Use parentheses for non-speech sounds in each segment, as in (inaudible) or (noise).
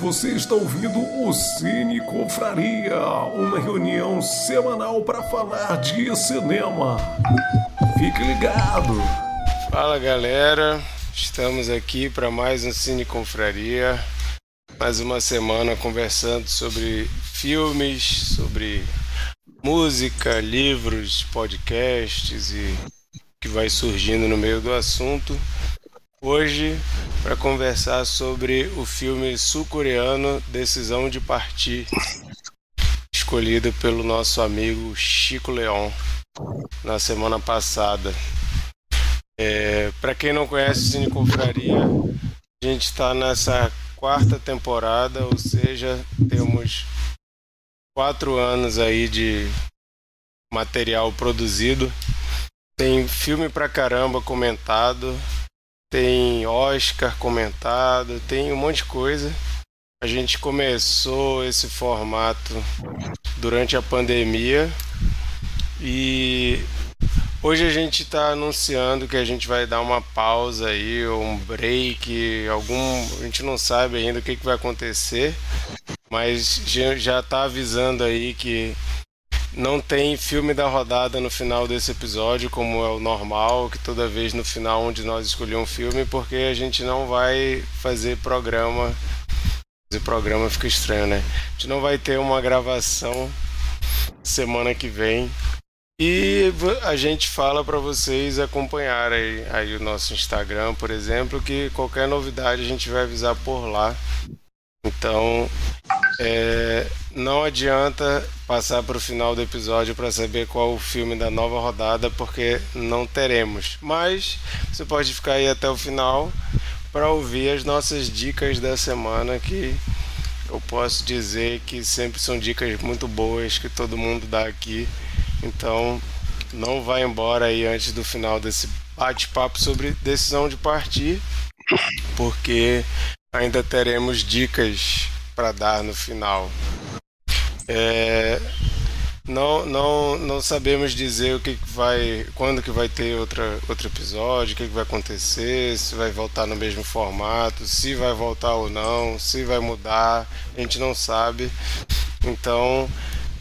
Você está ouvindo o Cine Confraria, uma reunião semanal para falar de cinema. Fique ligado. Fala galera, estamos aqui para mais um Cine Confraria. Mais uma semana conversando sobre filmes, sobre música, livros, podcasts e que vai surgindo no meio do assunto. Hoje, para conversar sobre o filme sul-coreano Decisão de Partir, escolhido pelo nosso amigo Chico Leon na semana passada. É, para quem não conhece Cine Confraria, a gente está nessa quarta temporada, ou seja, temos quatro anos aí de material produzido. Tem filme pra caramba comentado, tem Oscar comentado, tem um monte de coisa. A gente começou esse formato durante a pandemia e hoje a gente está anunciando que a gente vai dar uma pausa aí, um break, algum. A gente não sabe ainda o que, que vai acontecer, mas já está avisando aí que não tem filme da rodada no final desse episódio, como é o normal, que toda vez no final onde nós escolhemos um filme, porque a gente não vai fazer programa. Fazer programa fica estranho, né? A gente não vai ter uma gravação semana que vem. E a gente fala para vocês acompanharem aí, aí o nosso Instagram, por exemplo, que qualquer novidade a gente vai avisar por lá. Então, é, não adianta passar para o final do episódio para saber qual o filme da nova rodada, porque não teremos. Mas você pode ficar aí até o final para ouvir as nossas dicas da semana, que eu posso dizer que sempre são dicas muito boas que todo mundo dá aqui. Então, não vá embora aí antes do final desse bate-papo sobre decisão de partir, porque ainda teremos dicas para dar no final. É, não, não, não sabemos dizer o que, vai, quando que vai ter outra, outro episódio, o que, que vai acontecer, se vai voltar no mesmo formato, se vai voltar ou não, se vai mudar, a gente não sabe. Então,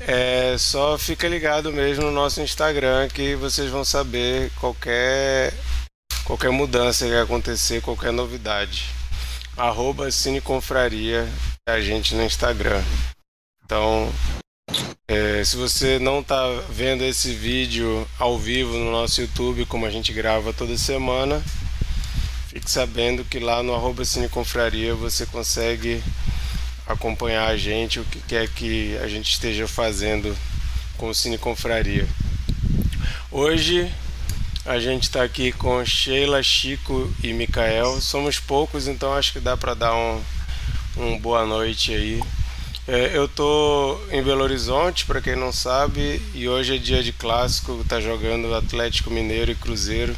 é, só fica ligado mesmo no nosso Instagram que vocês vão saber qualquer qualquer mudança que acontecer, qualquer novidade arroba Cineconfraria é a gente no Instagram. Então, é, se você não está vendo esse vídeo ao vivo no nosso YouTube, como a gente grava toda semana, fique sabendo que lá no arroba Cineconfraria você consegue acompanhar a gente, o que quer que a gente esteja fazendo com o Cine Confraria. Hoje a gente está aqui com Sheila, Chico e Mikael. Somos poucos, então acho que dá para dar um, um boa noite aí. É, eu tô em Belo Horizonte, para quem não sabe, e hoje é dia de clássico, tá jogando Atlético Mineiro e Cruzeiro.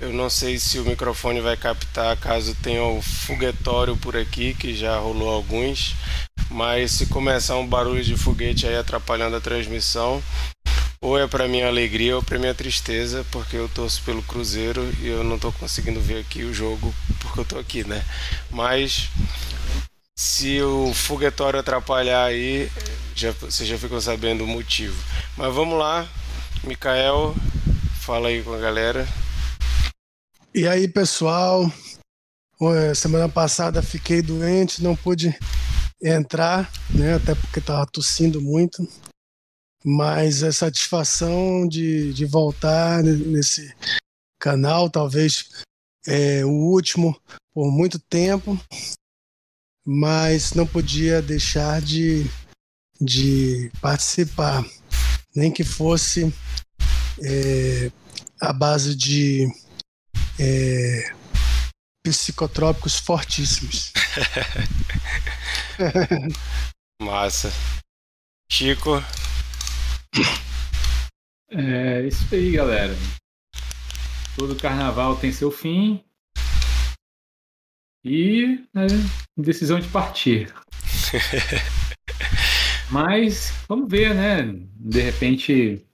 Eu não sei se o microfone vai captar caso tenha o um foguetório por aqui, que já rolou alguns, mas se começar um barulho de foguete aí atrapalhando a transmissão, ou é para minha alegria ou para minha tristeza, porque eu torço pelo Cruzeiro e eu não estou conseguindo ver aqui o jogo porque eu estou aqui, né? Mas se o foguetório atrapalhar aí, já, vocês já ficam sabendo o motivo. Mas vamos lá, Mikael, fala aí com a galera. E aí, pessoal? Semana passada fiquei doente, não pude entrar, né? Até porque estava tossindo muito mas a satisfação de, de voltar nesse canal, talvez é, o último por muito tempo, mas não podia deixar de, de participar, nem que fosse é, a base de é, psicotrópicos fortíssimos. (laughs) Massa. Chico, é isso aí, galera. Todo carnaval tem seu fim. E né, decisão de partir. (laughs) Mas vamos ver, né? De repente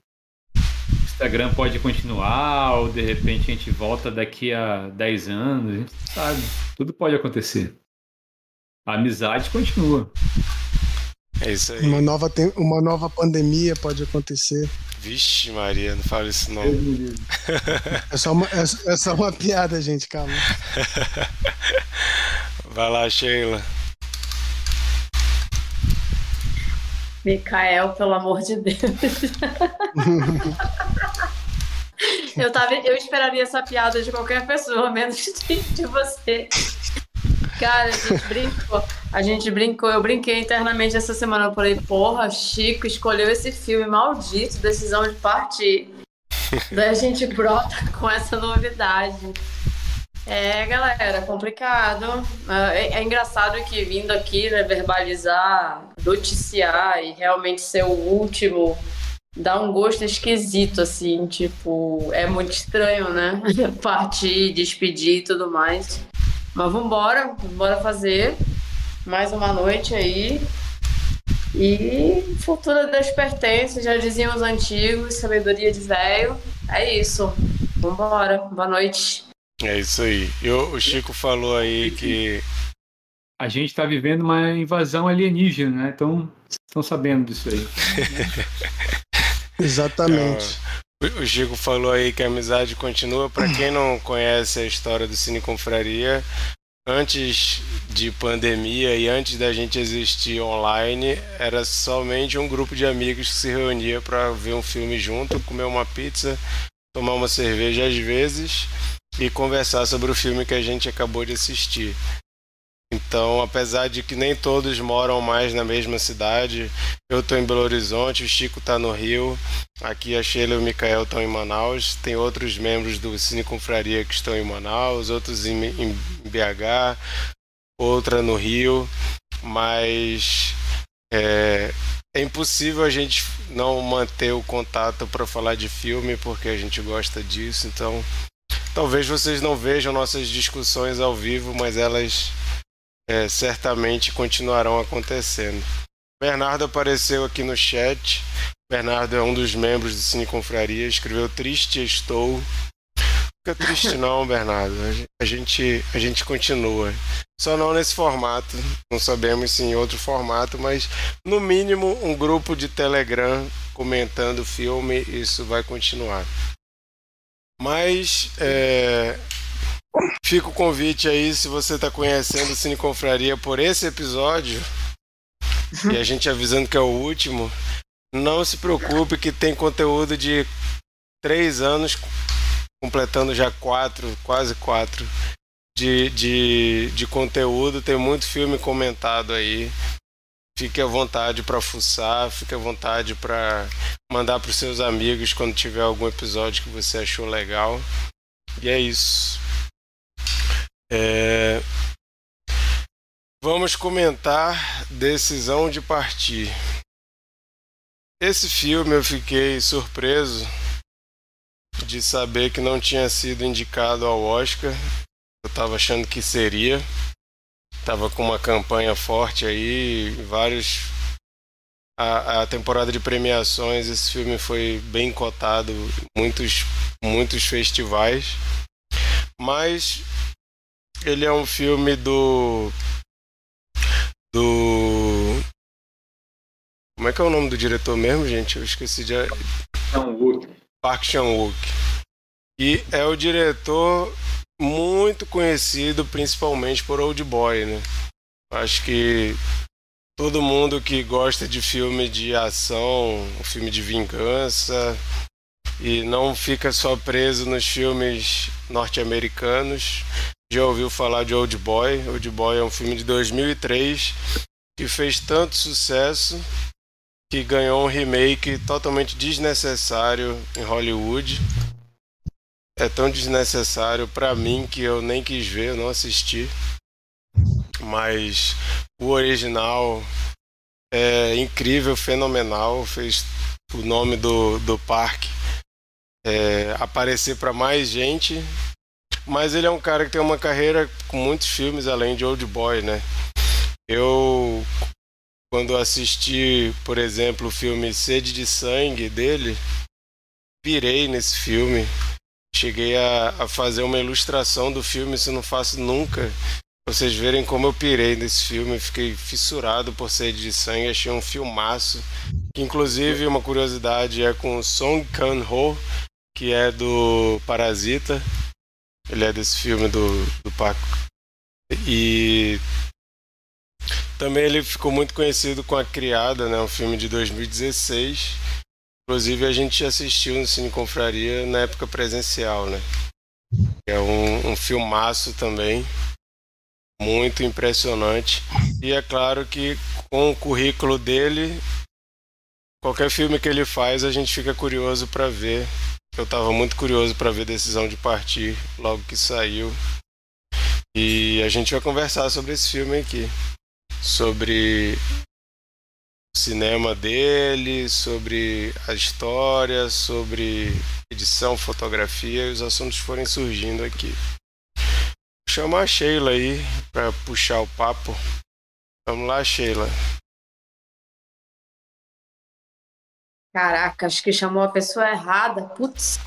o Instagram pode continuar, ou de repente a gente volta daqui a 10 anos, a gente sabe. Tudo pode acontecer. a amizade continua. É isso aí. Uma nova, uma nova pandemia pode acontecer. Vixe, Maria, não fala isso não. (laughs) É só uma, é, é só uma piada, gente, calma. (laughs) Vai lá, Sheila. Micael, pelo amor de Deus. (laughs) eu, tava, eu esperaria essa piada de qualquer pessoa, menos de, de você. Cara, a gente brincou. A gente brincou, eu brinquei internamente essa semana. Eu falei, porra, Chico escolheu esse filme maldito, decisão de partir. (laughs) Daí a gente brota com essa novidade. É, galera, complicado. É, é, engraçado que vindo aqui, né, verbalizar, noticiar e realmente ser o último dá um gosto esquisito, assim, tipo, é muito estranho, né? (laughs) Partir, despedir e tudo mais. Mas vambora, vambora fazer mais uma noite aí. E futuro das pertences, já diziam os antigos, sabedoria de velho. É isso. Vambora. Boa noite. É isso aí. Eu, o Chico falou aí que. A gente está vivendo uma invasão alienígena, né? Então, estão sabendo disso aí. (laughs) Exatamente. O Chico falou aí que a amizade continua. Para quem não conhece a história do Cine Confraria, antes de pandemia e antes da gente existir online, era somente um grupo de amigos que se reunia para ver um filme junto, comer uma pizza, tomar uma cerveja às vezes e conversar sobre o filme que a gente acabou de assistir. Então, apesar de que nem todos moram mais na mesma cidade, eu estou em Belo Horizonte, o Chico está no Rio, aqui a Sheila e o Mikael estão em Manaus, tem outros membros do Cine Confraria que estão em Manaus, outros em, em BH, outra no Rio, mas é, é impossível a gente não manter o contato para falar de filme porque a gente gosta disso, então talvez vocês não vejam nossas discussões ao vivo, mas elas é, certamente continuarão acontecendo. Bernardo apareceu aqui no chat. Bernardo é um dos membros do Cine Confraria, escreveu Triste Estou. Fica triste não, (laughs) Bernardo. A gente, a gente continua. Só não nesse formato. Não sabemos se em outro formato, mas no mínimo um grupo de Telegram comentando o filme, isso vai continuar. Mas é, Fica o convite aí, se você está conhecendo Cine Confraria por esse episódio, e a gente avisando que é o último, não se preocupe que tem conteúdo de três anos, completando já quatro, quase quatro, de, de, de conteúdo. Tem muito filme comentado aí. Fique à vontade para fuçar, fique à vontade para mandar para os seus amigos quando tiver algum episódio que você achou legal. E é isso. É... Vamos comentar Decisão de Partir. Esse filme eu fiquei surpreso de saber que não tinha sido indicado ao Oscar. Eu estava achando que seria. Tava com uma campanha forte aí, vários. A, a temporada de premiações, esse filme foi bem cotado muitos, muitos festivais. Mas ele é um filme do. Do. Como é que é o nome do diretor mesmo, gente? Eu esqueci de. Park Chan-wook. E é o diretor muito conhecido principalmente por Old Boy, né? Acho que todo mundo que gosta de filme de ação, filme de vingança e não fica só preso nos filmes norte-americanos, já ouviu falar de Old Boy? Old Boy é um filme de 2003 que fez tanto sucesso que ganhou um remake totalmente desnecessário em Hollywood. É tão desnecessário para mim que eu nem quis ver, eu não assisti. Mas o original é incrível, fenomenal, fez o nome do, do parque é, aparecer para mais gente mas ele é um cara que tem uma carreira com muitos filmes além de Old Boy, né? Eu, quando assisti, por exemplo, o filme Sede de Sangue dele, pirei nesse filme. Cheguei a, a fazer uma ilustração do filme, isso não faço nunca. vocês verem como eu pirei nesse filme, fiquei fissurado por ser de sangue, achei um filmaço. Que, inclusive, uma curiosidade é com Song Kang-ho, que é do Parasita. Ele é desse filme do, do Paco. E também ele ficou muito conhecido com A Criada, né, um filme de 2016. Inclusive a gente assistiu no Cine Confraria na época presencial, né? É um, um filmaço também muito impressionante. E é claro que com o currículo dele, qualquer filme que ele faz, a gente fica curioso para ver. Eu estava muito curioso para ver Decisão de Partir logo que saiu. E a gente vai conversar sobre esse filme aqui, sobre o cinema dele, sobre a história, sobre edição, fotografia e os assuntos forem surgindo aqui chamar a Sheila aí para puxar o papo. Vamos lá, Sheila. Caraca, acho que chamou a pessoa errada. Putz.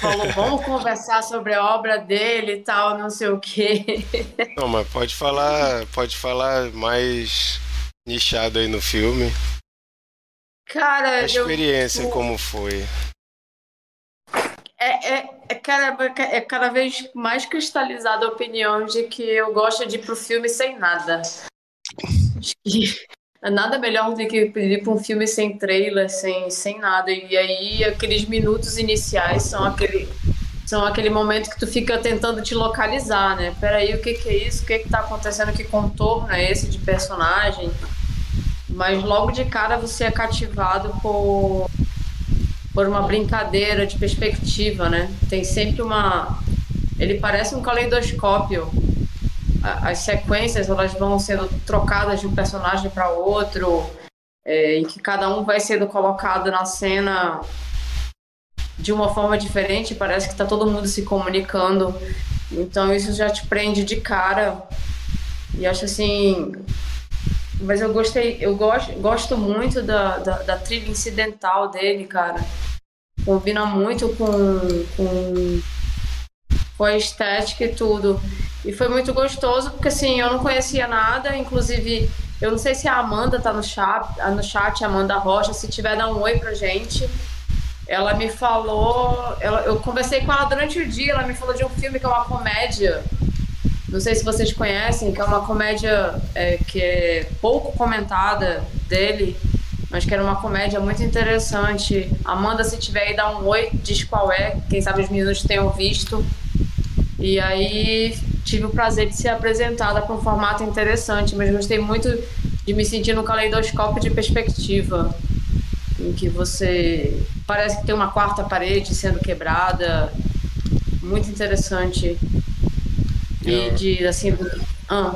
Falou, vamos conversar sobre a obra dele e tal, não sei o quê. (laughs) Não, mas pode falar, pode falar mais nichado aí no filme. Cara, a experiência eu... como foi é, é, é, cada, é cada vez mais cristalizada a opinião de que eu gosto de ir pro filme sem nada. Acho que nada melhor do que ir para um filme sem trailer, sem, sem nada. E aí aqueles minutos iniciais são aquele, são aquele momento que tu fica tentando te localizar, né? Peraí, o que, que é isso? O que, que tá acontecendo? Que contorno é esse de personagem? Mas logo de cara você é cativado por por uma brincadeira de perspectiva, né? Tem sempre uma. Ele parece um caleidoscópio. As sequências elas vão sendo trocadas de um personagem para outro, é, em que cada um vai sendo colocado na cena de uma forma diferente. Parece que está todo mundo se comunicando. Então isso já te prende de cara. E acho assim. Mas eu gostei, eu gosto, gosto muito da, da, da trilha incidental dele, cara combina muito com, com, com a estética e tudo. E foi muito gostoso, porque assim, eu não conhecia nada, inclusive, eu não sei se a Amanda tá no chat, no chat, Amanda Rocha, se tiver, dá um oi pra gente. Ela me falou, ela, eu conversei com ela durante o dia, ela me falou de um filme que é uma comédia. Não sei se vocês conhecem, que é uma comédia é, que é pouco comentada dele, mas que era uma comédia muito interessante. Amanda, se tiver aí, dá um oi, diz qual é, quem sabe os meninos tenham visto. E aí tive o prazer de ser apresentada para um formato interessante, mas gostei muito de me sentir no caleidoscópio de perspectiva, em que você parece que tem uma quarta parede sendo quebrada, muito interessante. E de assim, ah,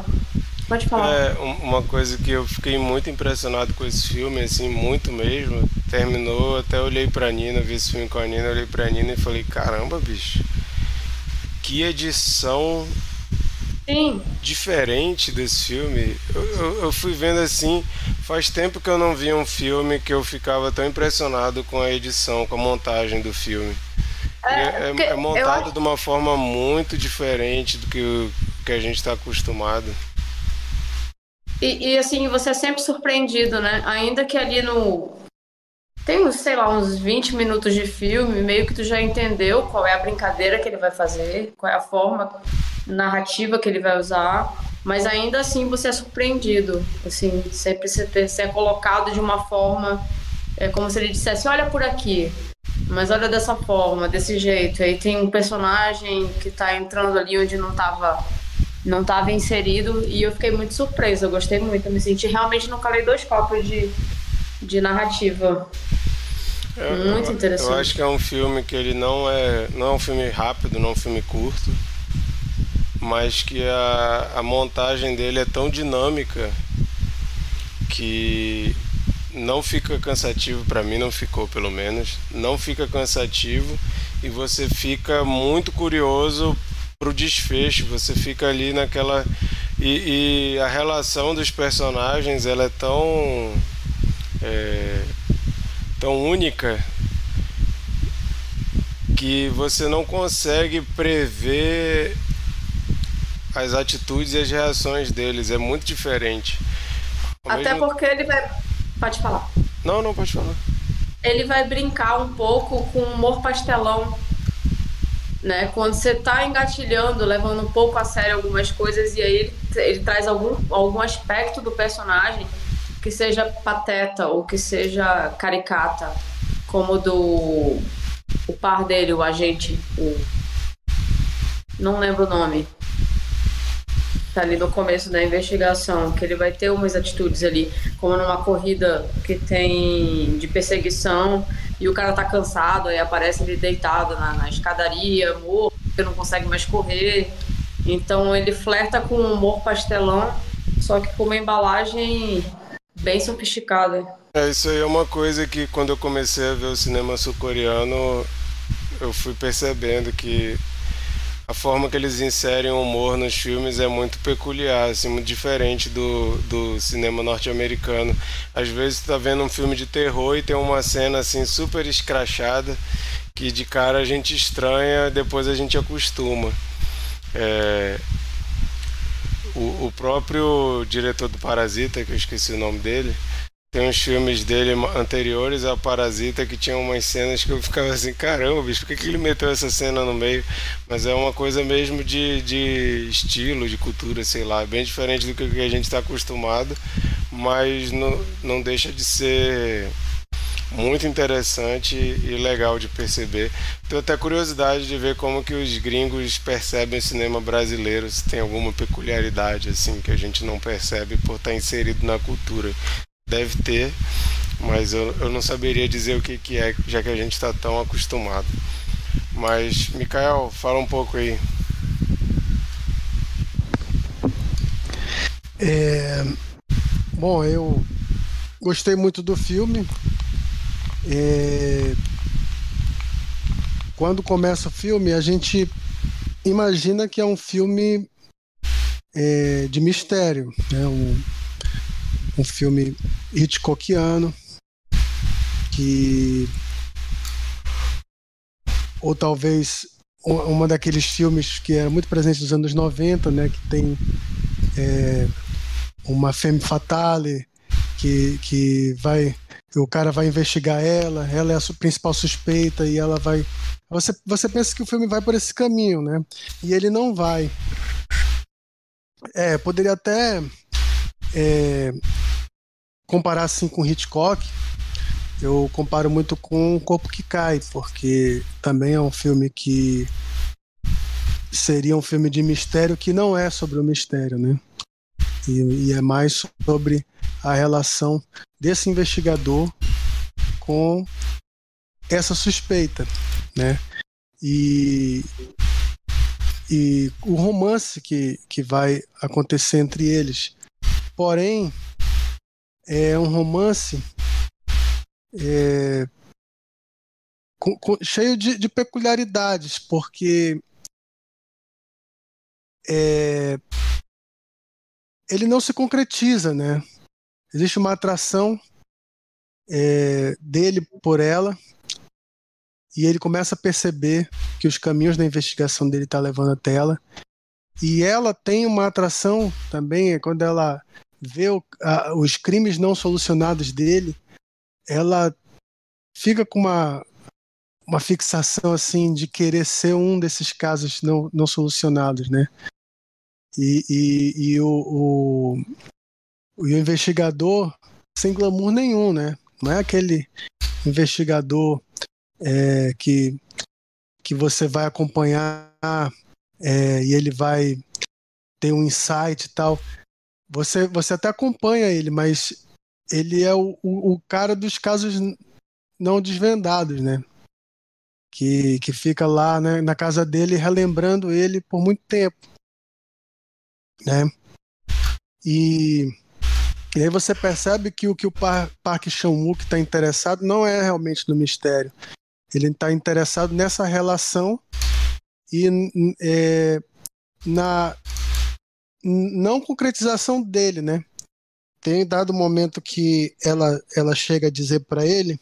Pode falar. É, uma coisa que eu fiquei muito impressionado com esse filme, assim, muito mesmo. Terminou, até olhei pra Nina, vi esse filme com a Nina, olhei pra Nina e falei, caramba, bicho, que edição Sim. diferente desse filme. Eu, eu, eu, fui vendo assim, faz tempo que eu não vi um filme que eu ficava tão impressionado com a edição, com a montagem do filme. É, é, é, é montado eu... de uma forma muito diferente do que, o, que a gente está acostumado. E, e, assim, você é sempre surpreendido, né? Ainda que ali no. Tem, sei lá, uns 20 minutos de filme, meio que tu já entendeu qual é a brincadeira que ele vai fazer, qual é a forma narrativa que ele vai usar, mas ainda assim você é surpreendido. Assim, sempre você é colocado de uma forma. É como se ele dissesse: olha por aqui, mas olha dessa forma, desse jeito. Aí tem um personagem que tá entrando ali onde não tava não estava inserido e eu fiquei muito surpresa, eu gostei muito, eu me senti realmente no caleidoscópio de, de narrativa. É, muito interessante. Eu acho que é um filme que ele não é, não é um filme rápido, não é um filme curto, mas que a, a montagem dele é tão dinâmica que não fica cansativo para mim, não ficou pelo menos, não fica cansativo e você fica muito curioso pro desfecho, você fica ali naquela. E, e a relação dos personagens ela é tão. É, tão única que você não consegue prever as atitudes e as reações deles. É muito diferente. Ao Até mesmo... porque ele vai. Pode falar. Não, não, pode falar. Ele vai brincar um pouco com humor pastelão. Né? Quando você tá engatilhando, levando um pouco a sério algumas coisas, e aí ele, ele traz algum, algum aspecto do personagem que seja pateta ou que seja caricata, como do o par dele, o agente, o não lembro o nome. Tá ali no começo da investigação, que ele vai ter umas atitudes ali, como numa corrida que tem de perseguição e o cara tá cansado, aí aparece ele deitado na, na escadaria, morto, porque não consegue mais correr. Então ele flerta com um humor pastelão, só que com uma embalagem bem sofisticada. É, isso aí é uma coisa que quando eu comecei a ver o cinema sul-coreano, eu fui percebendo que a forma que eles inserem o humor nos filmes é muito peculiar, assim, muito diferente do, do cinema norte-americano. Às vezes tu tá vendo um filme de terror e tem uma cena assim super escrachada que de cara a gente estranha, depois a gente acostuma. É... O, o próprio diretor do Parasita, que eu esqueci o nome dele, tem uns filmes dele anteriores a Parasita que tinham umas cenas que eu ficava assim, caramba, bicho, por que, que ele meteu essa cena no meio? Mas é uma coisa mesmo de, de estilo, de cultura, sei lá, bem diferente do que a gente está acostumado, mas não, não deixa de ser muito interessante e legal de perceber. Tenho até curiosidade de ver como que os gringos percebem o cinema brasileiro, se tem alguma peculiaridade assim que a gente não percebe por estar inserido na cultura deve ter, mas eu, eu não saberia dizer o que, que é, já que a gente está tão acostumado. Mas, Mikael, fala um pouco aí. É, bom, eu gostei muito do filme. É, quando começa o filme, a gente imagina que é um filme é, de mistério, né? um, um filme Hitchcockiano que ou talvez uma daqueles filmes que era muito presente nos anos 90, né, que tem é, uma femme fatale que, que vai o cara vai investigar ela, ela é a principal suspeita e ela vai você, você pensa que o filme vai por esse caminho, né? E ele não vai. É, poderia até é, comparar assim com Hitchcock, eu comparo muito com O Corpo que Cai, porque também é um filme que seria um filme de mistério que não é sobre o mistério, né? E, e é mais sobre a relação desse investigador com essa suspeita, né? E, e o romance que, que vai acontecer entre eles. Porém, é um romance é, com, com, cheio de, de, peculiaridades, porque é, ele não se concretiza, né? Existe uma atração é, dele por ela e ele começa a perceber que os caminhos da investigação dele estão tá levando até ela e ela tem uma atração também é quando ela vê o, a, os crimes não solucionados dele, ela fica com uma, uma fixação assim de querer ser um desses casos não, não solucionados, né? E, e, e o, o, o, investigador sem glamour nenhum, né? Não é aquele investigador é, que, que você vai acompanhar é, e ele vai ter um insight e tal. Você, você até acompanha ele, mas ele é o, o, o cara dos casos não desvendados, né? Que, que fica lá né, na casa dele relembrando ele por muito tempo, né? E, e aí você percebe que o que o Par, Park Chan-wook está interessado não é realmente no mistério. Ele está interessado nessa relação e é, na não concretização dele, né? Tem dado momento que ela, ela chega a dizer para ele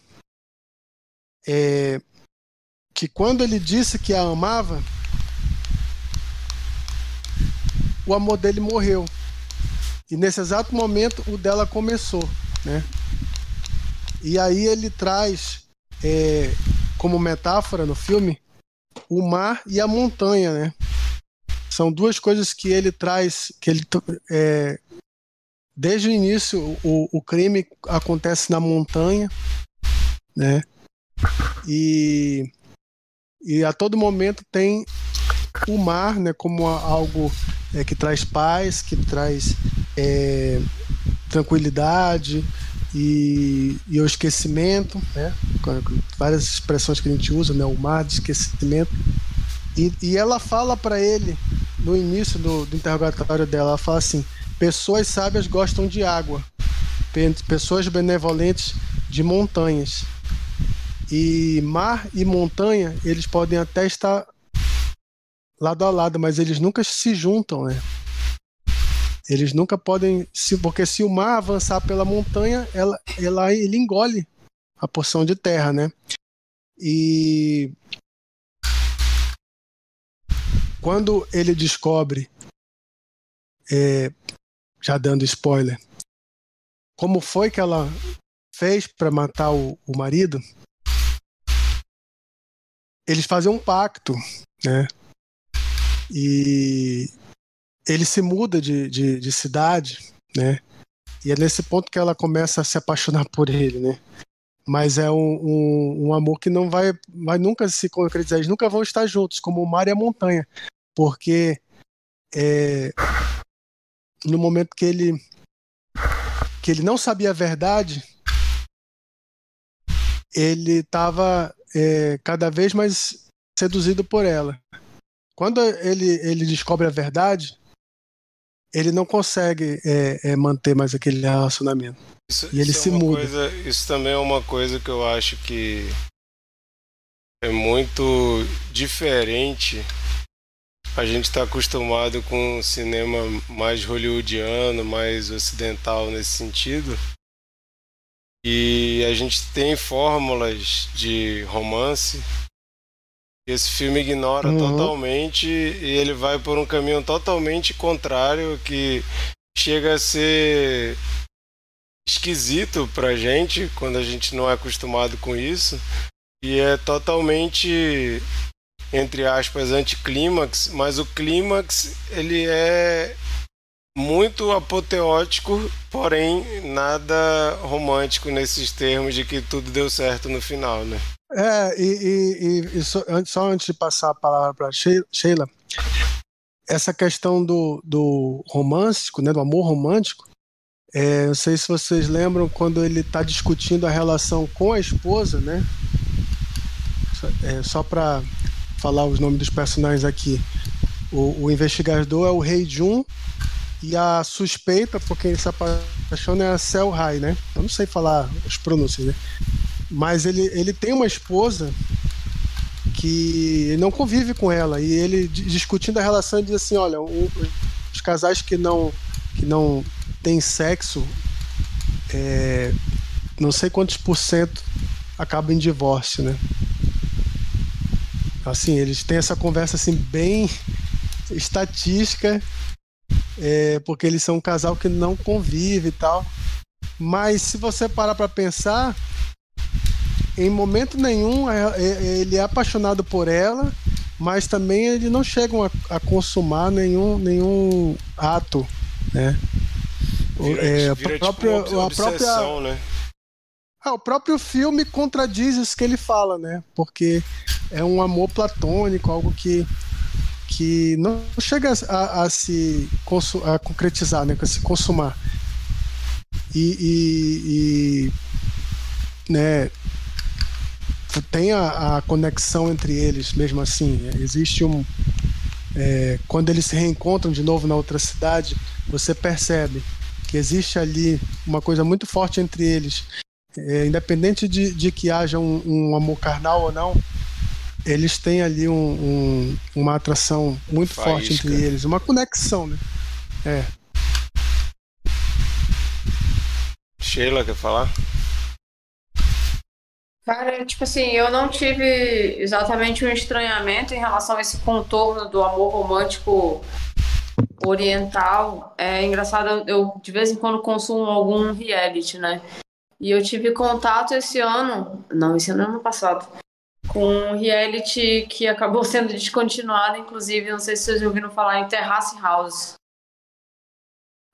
é, que quando ele disse que a amava, o amor dele morreu. E nesse exato momento o dela começou, né? E aí ele traz é, como metáfora no filme o mar e a montanha, né? São duas coisas que ele traz, que ele é, desde o início o, o crime acontece na montanha, né? E, e a todo momento tem o mar, né, como algo é, que traz paz, que traz é, tranquilidade e, e, o esquecimento, né, várias expressões que a gente usa, né, o mar de esquecimento. E, e ela fala para ele no início do, do interrogatório dela, ela fala assim: pessoas sábias gostam de água, pessoas benevolentes de montanhas. E mar e montanha, eles podem até estar lado a lado, mas eles nunca se juntam, né? Eles nunca podem, se, porque se o mar avançar pela montanha, ela, ela, ele engole a porção de terra, né? E quando ele descobre, é, já dando spoiler, como foi que ela fez para matar o, o marido, eles fazem um pacto, né? E ele se muda de, de, de, cidade, né? E é nesse ponto que ela começa a se apaixonar por ele, né? Mas é um, um, um amor que não vai, vai nunca se concretizar. Eles nunca vão estar juntos, como o mar e a montanha. Porque é, no momento que ele que ele não sabia a verdade, ele estava é, cada vez mais seduzido por ela. Quando ele, ele descobre a verdade, ele não consegue é, é, manter mais aquele relacionamento. Isso, e ele se é muda. Coisa, isso também é uma coisa que eu acho que é muito diferente. A gente está acostumado com um cinema mais hollywoodiano, mais ocidental nesse sentido. E a gente tem fórmulas de romance esse filme ignora uhum. totalmente e ele vai por um caminho totalmente contrário que chega a ser esquisito pra gente quando a gente não é acostumado com isso e é totalmente entre aspas anticlímax, mas o clímax ele é muito apoteótico, porém nada romântico nesses termos de que tudo deu certo no final, né? É, e, e, e só, só, antes de passar a palavra para Sheila, essa questão do, do romântico, né, do amor romântico, é, não sei se vocês lembram quando ele está discutindo a relação com a esposa, né? É, só para falar os nomes dos personagens aqui. O, o, investigador é o Rei Jun e a suspeita, porque ele se apaixona, é a Cell Hai, né? Eu não sei falar as pronúncias, né? Mas ele, ele tem uma esposa que não convive com ela e ele discutindo a relação diz assim, olha, o, os casais que não que não têm sexo é, não sei quantos por cento acabam em divórcio, né? Assim, eles têm essa conversa assim bem estatística, é, porque eles são um casal que não convive e tal. Mas se você parar para pensar, em momento nenhum é, é, ele é apaixonado por ela, mas também eles não chegam a, a consumar nenhum, nenhum ato, né? Vira, é, vira a própria, tipo a própria, né? Ah, o próprio filme contradiz isso que ele fala, né? Porque é um amor platônico, algo que, que não chega a, a se a concretizar, né? A se consumar. E, e, e né? Tem a, a, conexão entre eles, mesmo assim. Existe um. É, quando eles se reencontram de novo na outra cidade, você percebe que existe ali uma coisa muito forte entre eles. É, independente de, de, que haja um, um, amor carnal ou não, eles têm ali um, um, uma atração muito Faísca. forte entre eles, uma conexão, né? É. Sheila, quer falar? Cara, tipo assim, eu não tive exatamente um estranhamento em relação a esse contorno do amor romântico oriental. É engraçado, eu de vez em quando consumo algum reality, né? E eu tive contato esse ano, não, esse ano, ano passado, com um reality que acabou (laughs) sendo descontinuado, inclusive, não sei se vocês ouviram falar em Terrace House.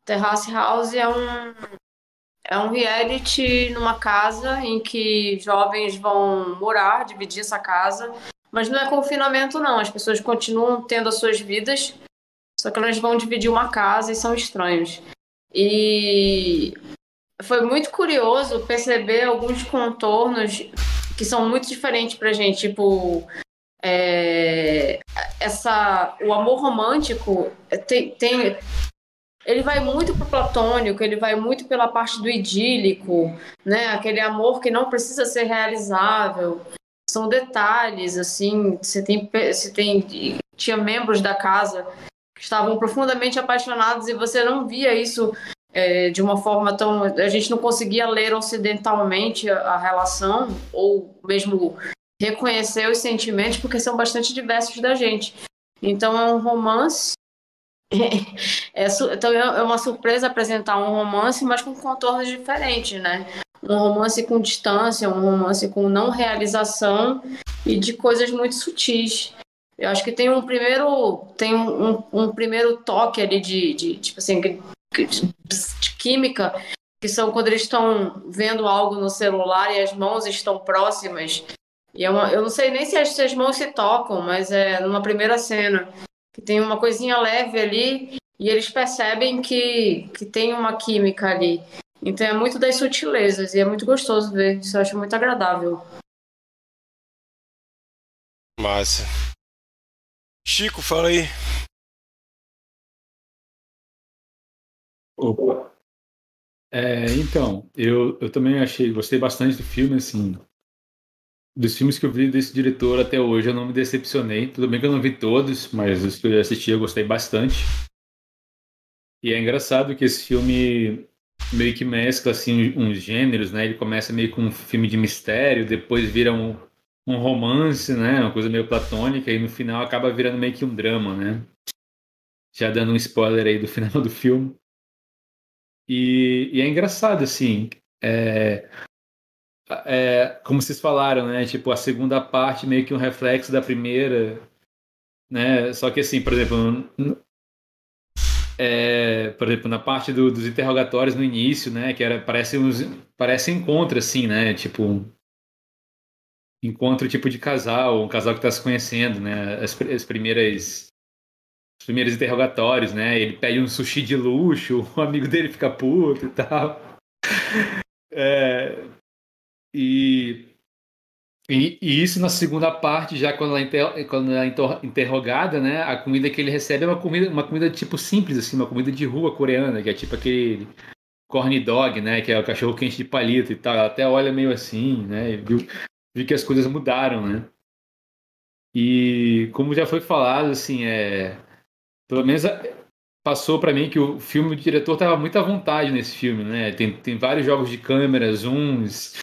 Terrace House é um é um reality numa casa em que jovens vão morar, dividir essa casa, mas não é confinamento não, as pessoas continuam tendo as suas vidas, só que elas vão dividir uma casa e são estranhos. E foi muito curioso perceber alguns contornos que são muito diferentes pra gente, tipo é, essa o amor romântico tem, tem ele vai muito pro platônico, ele vai muito pela parte do idílico, né? Aquele amor que não precisa ser realizável. São detalhes, assim, você tem, você tem tinha membros da casa que estavam profundamente apaixonados e você não via isso é, de uma forma tão. A gente não conseguia ler ocidentalmente a, a relação, ou mesmo reconhecer os sentimentos, porque são bastante diversos da gente. Então é um romance é, então é uma surpresa apresentar um romance, mas com contornos diferentes, né? Um romance com distância, um romance com não realização e de coisas muito sutis. Eu acho que tem um primeiro, tem um, um, um primeiro toque ali de, de tipo assim, de, de química, que são quando eles estão vendo algo no celular e as mãos estão próximas. E é uma, eu não sei nem se as, se as mãos se tocam, mas é numa primeira cena que tem uma coisinha leve ali e eles percebem que, que tem uma química ali. Então é muito das sutilezas e é muito gostoso ver. Isso eu acho muito agradável. Massa. Chico, fala aí. Opa. É, então, eu, eu também achei, gostei bastante do filme, assim, dos filmes que eu vi desse diretor até hoje, eu não me decepcionei. Tudo bem que eu não vi todos, mas os que eu assisti eu gostei bastante. E é engraçado que esse filme meio que mescla assim uns gêneros, né? Ele começa meio com um filme de mistério, depois vira um, um romance, né? Uma coisa meio platônica e no final acaba virando meio que um drama, né? Já dando um spoiler aí do (laughs) final do filme. E, e é engraçado assim. É, é, como vocês falaram, né? Tipo, a segunda parte meio que um reflexo da primeira, né? Só que assim, por exemplo, é, por exemplo, na parte do, dos interrogatórios no início, né? Que era parece uns, parece encontro assim, né? Tipo encontro tipo de casal, um casal que está se conhecendo, né? As, as primeiras os primeiros interrogatórios, né? Ele pede um sushi de luxo, (laughs) o amigo dele fica puto e tal. (laughs) É, e, e, e, isso na segunda parte, já quando ela, inter, quando ela é interrogada, né? A comida que ele recebe é uma comida, uma comida tipo simples, assim, uma comida de rua coreana, que é tipo aquele corn dog, né? Que é o cachorro quente de palito e tal. Ela até olha meio assim, né? Viu, viu que as coisas mudaram, né? E como já foi falado, assim, é pelo menos passou para mim que o filme, o diretor tava muito à vontade nesse filme, né? Tem, tem vários jogos de câmera, zooms,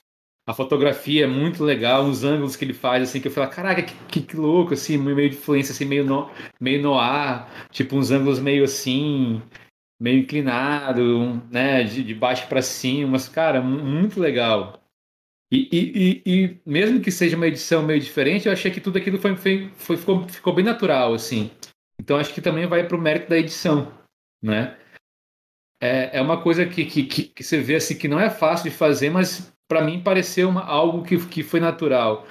a fotografia é muito legal, os ângulos que ele faz, assim, que eu falo, caraca, que, que, que louco, assim, meio de influência, assim, meio no, meio no ar, tipo, uns ângulos meio assim, meio inclinado, né, de, de baixo para cima, mas, cara, muito legal. E, e, e, e, mesmo que seja uma edição meio diferente, eu achei que tudo aquilo foi, foi, ficou, ficou bem natural, assim. Então, acho que também vai para o mérito da edição, né? É, é uma coisa que, que, que você vê, assim, que não é fácil de fazer, mas para mim pareceu uma, algo que, que foi natural.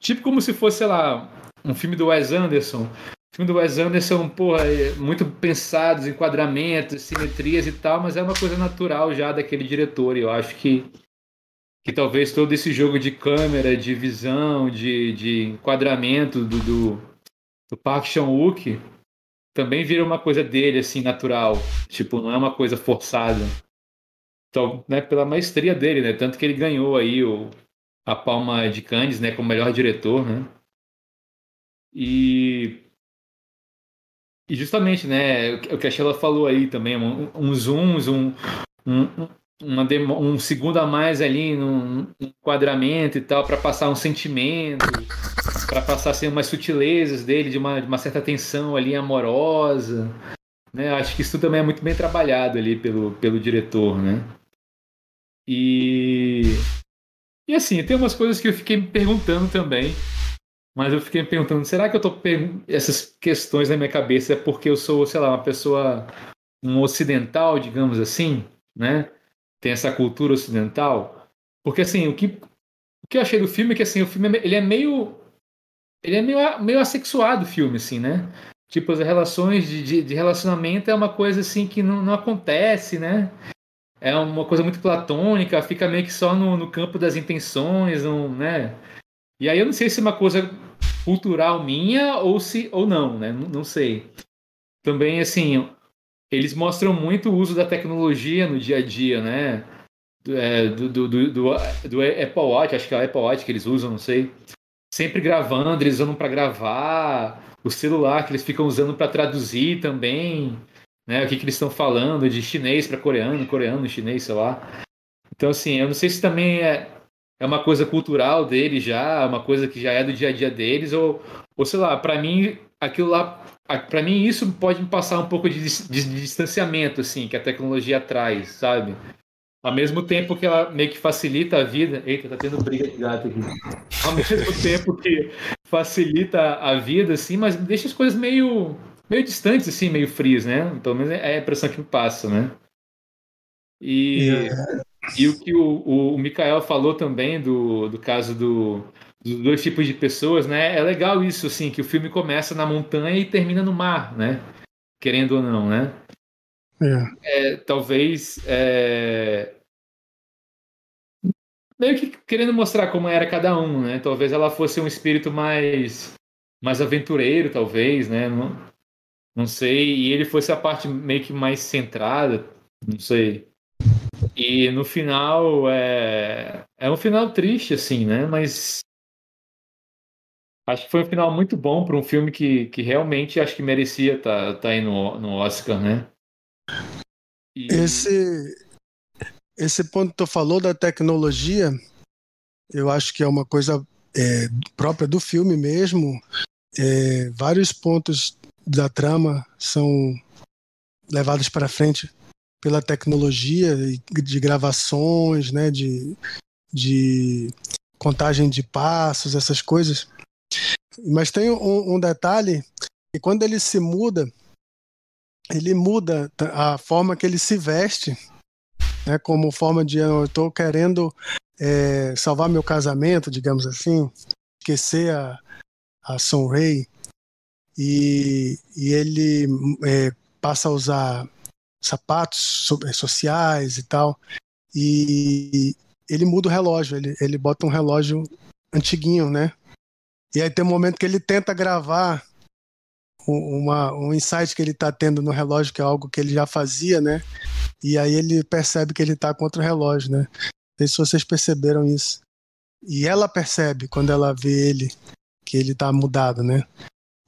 Tipo como se fosse, sei lá, um filme do Wes Anderson. O filme do Wes Anderson, porra, é muito pensados, enquadramentos, simetrias e tal, mas é uma coisa natural já daquele diretor. E eu acho que, que talvez todo esse jogo de câmera, de visão, de, de enquadramento do, do, do Park Chan-wook também vira uma coisa dele, assim, natural. Tipo, não é uma coisa forçada. Então, né, pela maestria dele, né? Tanto que ele ganhou aí o, a Palma de Cannes, né, como melhor diretor, né? E e justamente, né, o que a Sheila falou aí também, um, um um, um, uma demo, um segundo a mais ali no enquadramento e tal, para passar um sentimento, para passar assim, umas sutilezas dele, de uma, de uma certa tensão ali amorosa Né? Acho que isso também é muito bem trabalhado ali pelo, pelo diretor, né? E, e assim, tem umas coisas que eu fiquei me perguntando também, mas eu fiquei me perguntando, será que eu tô essas questões na minha cabeça é porque eu sou, sei lá, uma pessoa um ocidental, digamos assim, né? Tem essa cultura ocidental. Porque assim, o que o que eu achei do filme é que assim, o filme ele é meio ele é meio, meio assexuado o filme assim, né? Tipo, as relações de, de, de relacionamento é uma coisa assim que não, não acontece, né? É uma coisa muito platônica, fica meio que só no, no campo das intenções, não, né? E aí eu não sei se é uma coisa cultural minha ou se ou não, né? Não, não sei. Também assim, eles mostram muito o uso da tecnologia no dia a dia, né? É, do, do, do, do, Apple Watch, acho que é o Apple Watch que eles usam, não sei. Sempre gravando, eles usam para gravar, o celular que eles ficam usando para traduzir também, né? O que, que eles estão falando de chinês para coreano, coreano, chinês, sei lá. Então, assim, eu não sei se também é, é uma coisa cultural deles já, uma coisa que já é do dia a dia deles, ou, ou sei lá, para mim, aquilo lá, para mim, isso pode me passar um pouco de, de, de distanciamento, assim, que a tecnologia traz, sabe? Ao mesmo tempo que ela meio que facilita a vida. Eita, tá tendo briga de gato aqui. Ao mesmo (laughs) tempo que facilita a vida, assim, mas deixa as coisas meio, meio distantes, assim, meio frias, né? Pelo menos é a impressão que me passa, né? E, yeah. e o que o, o, o Mikael falou também do, do caso do, dos dois tipos de pessoas, né? É legal isso, assim, que o filme começa na montanha e termina no mar, né? Querendo ou não, né? É. É, talvez é... meio que querendo mostrar como era cada um, né? Talvez ela fosse um espírito mais mais aventureiro, talvez, né? Não, não sei. E ele fosse a parte meio que mais centrada, não sei. E no final é é um final triste, assim, né? Mas acho que foi um final muito bom para um filme que, que realmente acho que merecia estar tá, tá aí no, no Oscar, né? E... Esse, esse ponto que tu falou da tecnologia, eu acho que é uma coisa é, própria do filme mesmo. É, vários pontos da trama são levados para frente pela tecnologia de gravações, né, de, de contagem de passos, essas coisas. Mas tem um, um detalhe que quando ele se muda ele muda a forma que ele se veste, né, como forma de eu estou querendo é, salvar meu casamento, digamos assim, esquecer a, a Sunray, e, e ele é, passa a usar sapatos é, sociais e tal, e ele muda o relógio, ele, ele bota um relógio antiguinho, né? E aí tem um momento que ele tenta gravar uma, um insight que ele está tendo no relógio, que é algo que ele já fazia, né? E aí ele percebe que ele está contra o relógio, né? Não sei se vocês perceberam isso. E ela percebe quando ela vê ele, que ele está mudado, né?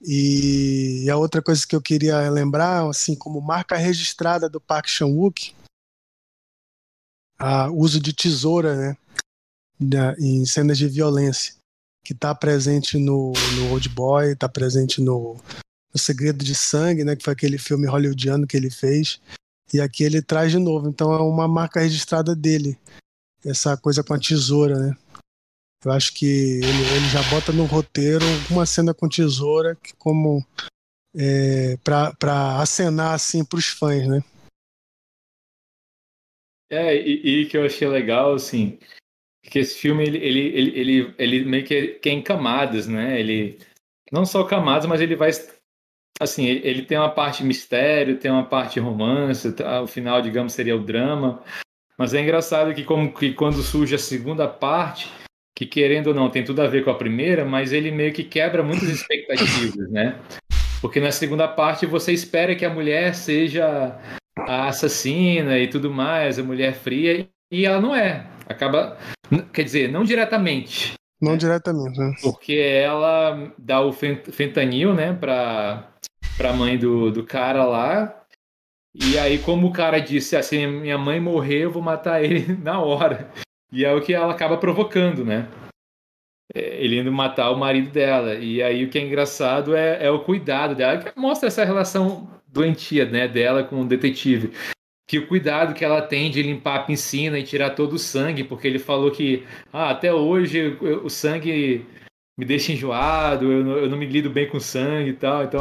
E a outra coisa que eu queria lembrar, assim, como marca registrada do Park Chan-wook, o uso de tesoura, né? Em cenas de violência, que está presente no, no Old Boy, está presente no o Segredo de Sangue, né, que foi aquele filme hollywoodiano que ele fez. E aqui ele traz de novo. Então é uma marca registrada dele. Essa coisa com a tesoura, né? Eu acho que ele, ele já bota no roteiro uma cena com tesoura que como é, para acenar assim para os fãs, né? É, e, e, que eu achei legal, assim, que esse filme ele, ele, ele, ele, meio que, que é camadas, né? Ele não só camadas, mas ele vai assim, ele tem uma parte mistério, tem uma parte romance, tá? o final, digamos, seria o drama. Mas é engraçado que, como que quando surge a segunda parte, que querendo ou não tem tudo a ver com a primeira, mas ele meio que quebra muitas (laughs) expectativas, né? Porque na segunda parte você espera que a mulher seja a assassina e tudo mais, a mulher fria, e ela não é. Acaba, quer dizer, não diretamente. Não diretamente, né? Porque ela dá o fentanil, né, para pra mãe do, do cara lá. E aí, como o cara disse assim, minha mãe morrer, eu vou matar ele (laughs) na hora. E é o que ela acaba provocando, né? É, ele indo matar o marido dela. E aí o que é engraçado é, é o cuidado dela, que mostra essa relação doentia, né, dela com o detetive. Que o cuidado que ela tem de limpar a piscina e tirar todo o sangue, porque ele falou que ah, até hoje o sangue me deixa enjoado, eu não, eu não me lido bem com sangue e tal, então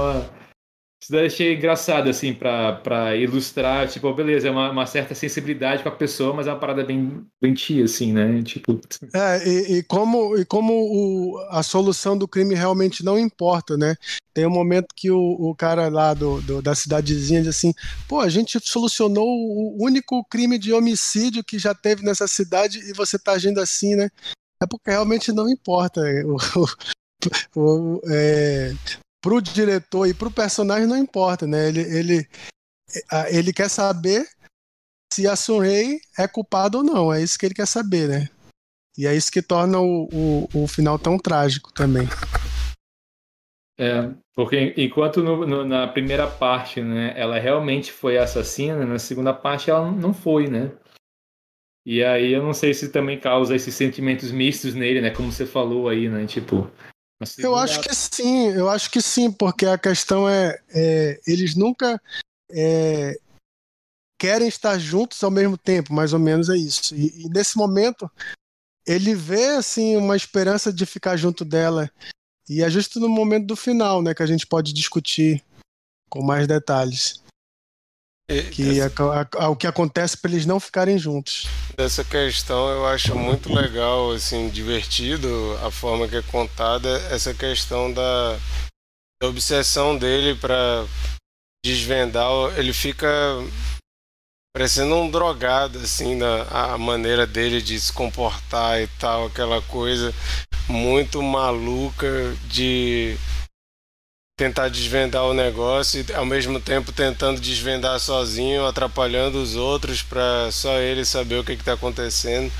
isso daí achei engraçado, assim, para ilustrar, tipo, beleza, é uma, uma, certa sensibilidade com a pessoa, mas é uma parada bem doentia, assim, né? Tipo. É, e, e como, e como o, a solução do crime realmente não importa, né? Tem um momento que o, o cara lá do, do, da cidadezinha diz assim: pô, a gente solucionou o único crime de homicídio que já teve nessa cidade e você tá agindo assim, né? É porque realmente não importa. (laughs) O, o, é, pro diretor e pro personagem não importa, né? Ele, ele, ele quer saber se a Sunrei é culpada ou não. É isso que ele quer saber, né? E é isso que torna o, o, o final tão trágico também. É, porque enquanto no, no, na primeira parte, né, ela realmente foi assassina, na segunda parte ela não foi, né? E aí eu não sei se também causa esses sentimentos mistos nele, né? Como você falou aí, né? Tipo, eu acho que sim, eu acho que sim, porque a questão é, é eles nunca é, querem estar juntos ao mesmo tempo, mais ou menos é isso. E, e, nesse momento ele vê assim uma esperança de ficar junto dela e é justo no momento do final, né, que a gente pode discutir com mais detalhes. Que essa... é, é, o que acontece para eles não ficarem juntos. Dessa questão eu acho muito legal, assim, divertido a forma que é contada essa questão da, da obsessão dele para desvendar. Ele fica parecendo um drogado, assim, da a maneira dele de se comportar e tal, aquela coisa muito maluca de tentar desvendar o negócio e ao mesmo tempo tentando desvendar sozinho, atrapalhando os outros para só ele saber o que está acontecendo.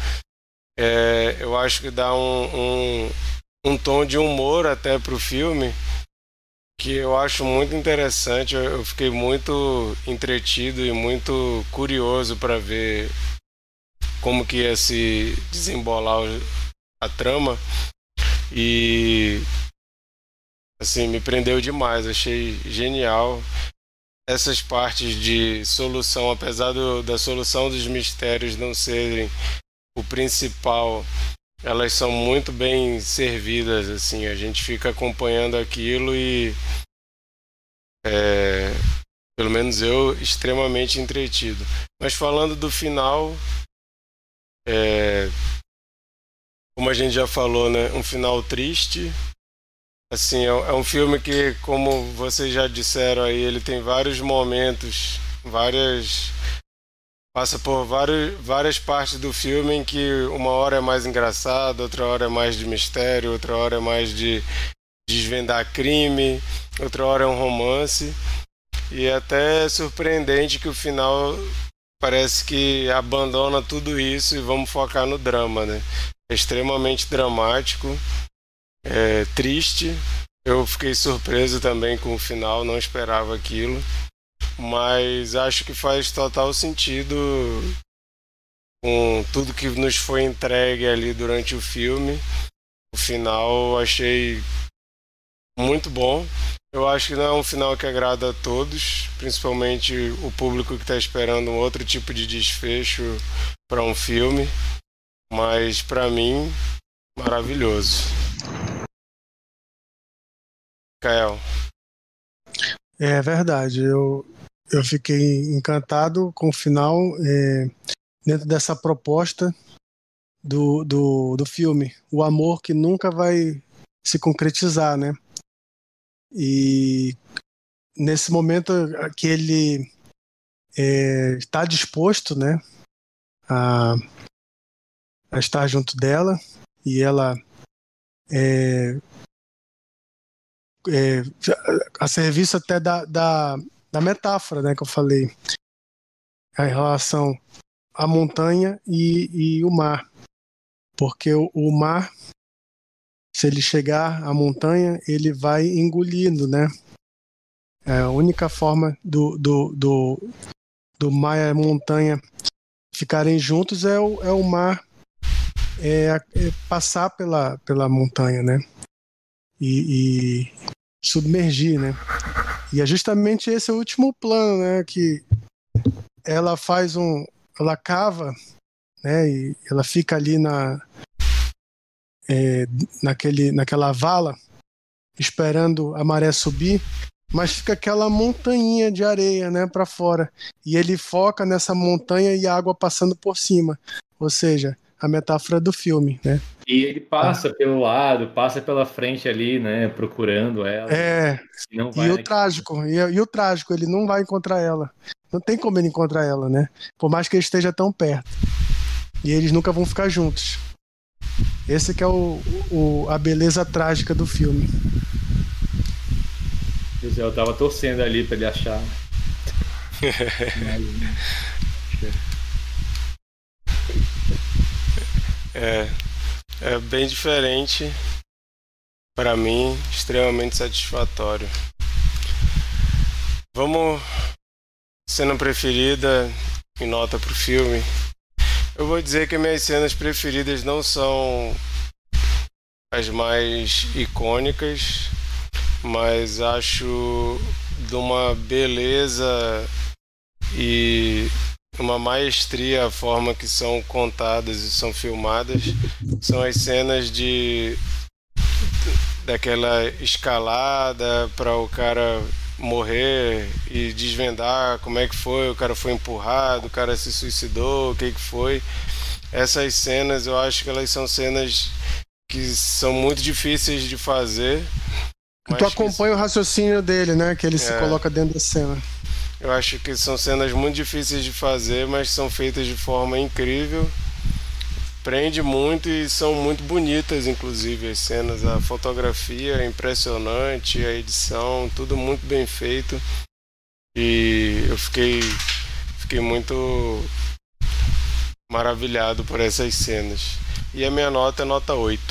É, eu acho que dá um, um, um tom de humor até para o filme que eu acho muito interessante. Eu, fiquei muito entretido e muito curioso para ver como que ia se desembolar a trama. E assim, me prendeu demais, achei genial essas partes de solução, apesar do, da solução dos mistérios não serem o principal, elas são muito bem servidas, assim, a gente fica acompanhando aquilo e é, pelo menos eu extremamente entretido. Mas falando do final, é, como a gente já falou, né, um final triste, Assim, é, é um filme que, como vocês já disseram aí, ele tem vários momentos, várias passa por vários, várias partes do filme em que uma hora é mais engraçado, outra hora é mais de mistério, outra hora é mais de desvendar crime, outra hora é um romance. E é até surpreendente que o final parece que abandona tudo isso e vamos focar no drama, né? É extremamente dramático é, triste. Eu fiquei surpreso também com o final, não esperava aquilo. Mas acho que faz total sentido com tudo que nos foi entregue ali durante o filme. O final achei muito bom. Eu acho que não é um final que agrada a todos, principalmente o público que está esperando um outro tipo de desfecho para um filme. Mas para mim, maravilhoso. Kael. É verdade. Eu, eu fiquei encantado com o final é, dentro dessa proposta do, do, do filme. O amor que nunca vai se concretizar, né? E nesse momento que ele é, está disposto, né, a, a, estar junto dela e ela é, é, a serviço até da, da, da metáfora né, que eu falei, em relação à montanha e, e o mar. Porque o, o, mar, se ele chegar à montanha, ele vai engolindo, né? É a única forma do, do, do, do mar e a montanha ficarem juntos é o, é o mar é, é passar pela, pela montanha, né? E, e, submergir, né? E é justamente esse o último plano, né? Que ela faz um. Ela cava, né? E ela fica ali na. É, naquele, naquela vala, esperando a maré subir, mas fica aquela montanha de areia, né, para fora. E ele foca nessa montanha e a água passando por cima. Ou seja, a metáfora do filme, né? E ele passa ah. pelo lado, passa pela frente ali, né, procurando ela. É. E, e o trágico, e, e, o trágico, ele não vai encontrar ela. Não tem como ele encontrar ela, né? Por mais que ele esteja tão perto. E eles nunca vão ficar juntos. Esse que é o, o a beleza trágica do filme. Eu tava torcendo ali para ele achar. (laughs) (laughs) é, é bem diferente. Para mim, extremamente satisfatório. Vamos cena preferida e nota pro filme. Eu vou dizer que minhas cenas preferidas não são as mais icônicas, mas acho de uma beleza e uma maestria a forma que são contadas e são filmadas. São as cenas de daquela escalada para o cara morrer e desvendar como é que foi, o cara foi empurrado, o cara se suicidou, o que que foi. Essas cenas eu acho que elas são cenas que são muito difíceis de fazer. Tu acompanha que... o raciocínio dele, né? Que ele é. se coloca dentro da cena. Eu acho que são cenas muito difíceis de fazer, mas são feitas de forma incrível prende muito e são muito bonitas, inclusive, as cenas. A fotografia é impressionante, a edição, tudo muito bem feito. E eu fiquei, fiquei muito maravilhado por essas cenas. E a minha nota é nota 8.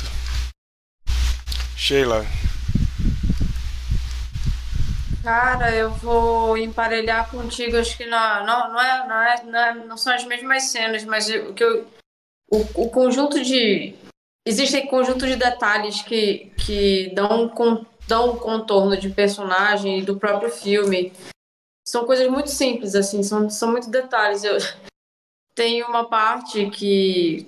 Sheila. Cara, eu vou emparelhar contigo, acho que não, não, é, não, é, não, é, não são as mesmas cenas, mas o que eu, o, o conjunto de. Existem conjunto de detalhes que, que dão, dão um contorno de personagem e do próprio filme. São coisas muito simples, assim, são, são muitos detalhes. Eu, tem uma parte que,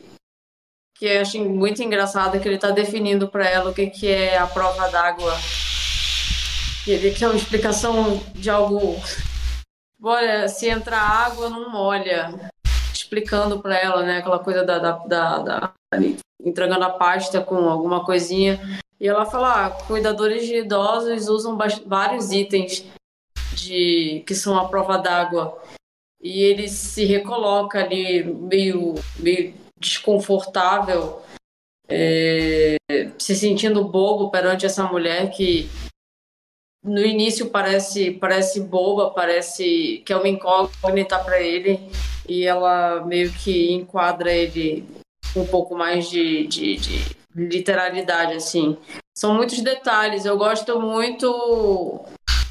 que eu acho muito engraçada, que ele está definindo para ela o que, que é a prova d'água. Ele quer uma explicação de algo. Olha, se entrar água, não molha explicando para ela, né, aquela coisa da, da, da, da, entregando a pasta com alguma coisinha. E ela fala: ah, cuidadores de idosos usam vários itens de que são a prova d'água. E ele se recoloca ali meio, meio desconfortável, é, se sentindo bobo perante essa mulher que no início parece parece boba, parece que é uma incógnita para ele e ela meio que enquadra ele um pouco mais de, de, de literalidade, assim. São muitos detalhes. Eu gosto muito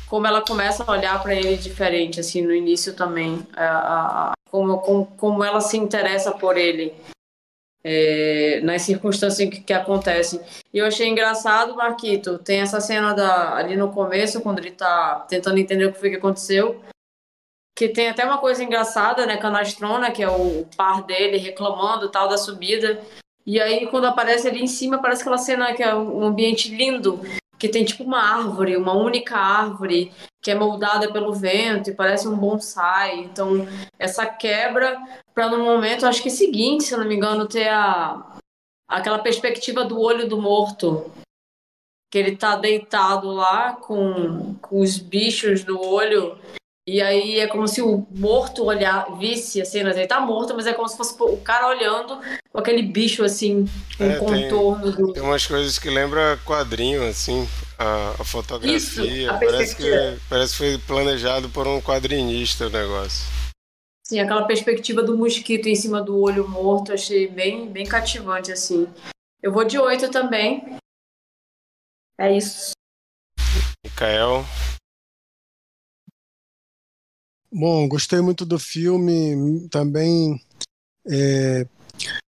como ela começa a olhar para ele diferente, assim, no início também. A, a, como, como, como ela se interessa por ele. É, nas circunstâncias que, que, acontecem. E eu achei engraçado, Marquito, tem essa cena da, ali no começo, quando ele está tentando entender o que foi que aconteceu, que tem até uma coisa engraçada, né? Canastrona, que é o par dele reclamando tal da subida. E aí, quando aparece ali em cima, parece aquela cena que é um ambiente lindo, que tem tipo uma árvore, uma única árvore, que é moldada pelo vento e parece um bonsai. Então, essa quebra, para no momento, acho que é seguinte, se não me engano, ter a, aquela perspectiva do olho do morto. Que ele tá deitado lá com, com os bichos do olho e aí é como se o morto olhar, visse a cena, ele tá morto, mas é como se fosse o cara olhando com aquele bicho assim, um é, contorno. Tem, do... tem umas coisas que lembra quadrinho, assim, a, a fotografia. Isso, a parece, que, parece que foi planejado por um quadrinista o negócio. Sim, aquela perspectiva do mosquito em cima do olho morto, achei bem, bem cativante, assim. Eu vou de oito também. É isso. Mikael. Bom, gostei muito do filme. Também é,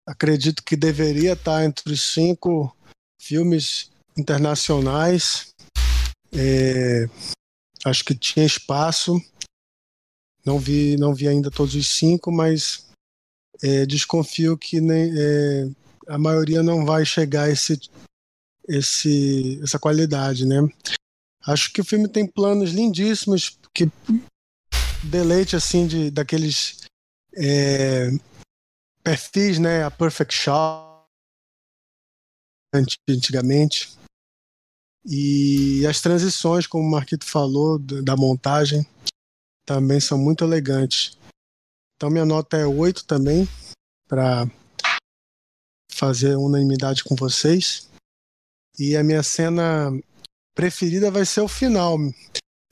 acredito que deveria estar entre os cinco filmes internacionais. É, Acho que tinha espaço. Não vi, não vi ainda todos os cinco, mas é, desconfio que nem, é, a maioria não vai chegar a esse, esse, essa qualidade, né? Acho que o filme tem planos lindíssimos que deleite assim de daqueles é, perfis, né? A Perfect Shot antigamente e as transições, como o Marquito falou, da montagem também são muito elegantes. Então minha nota é 8 também para fazer unanimidade com vocês. E a minha cena preferida vai ser o final,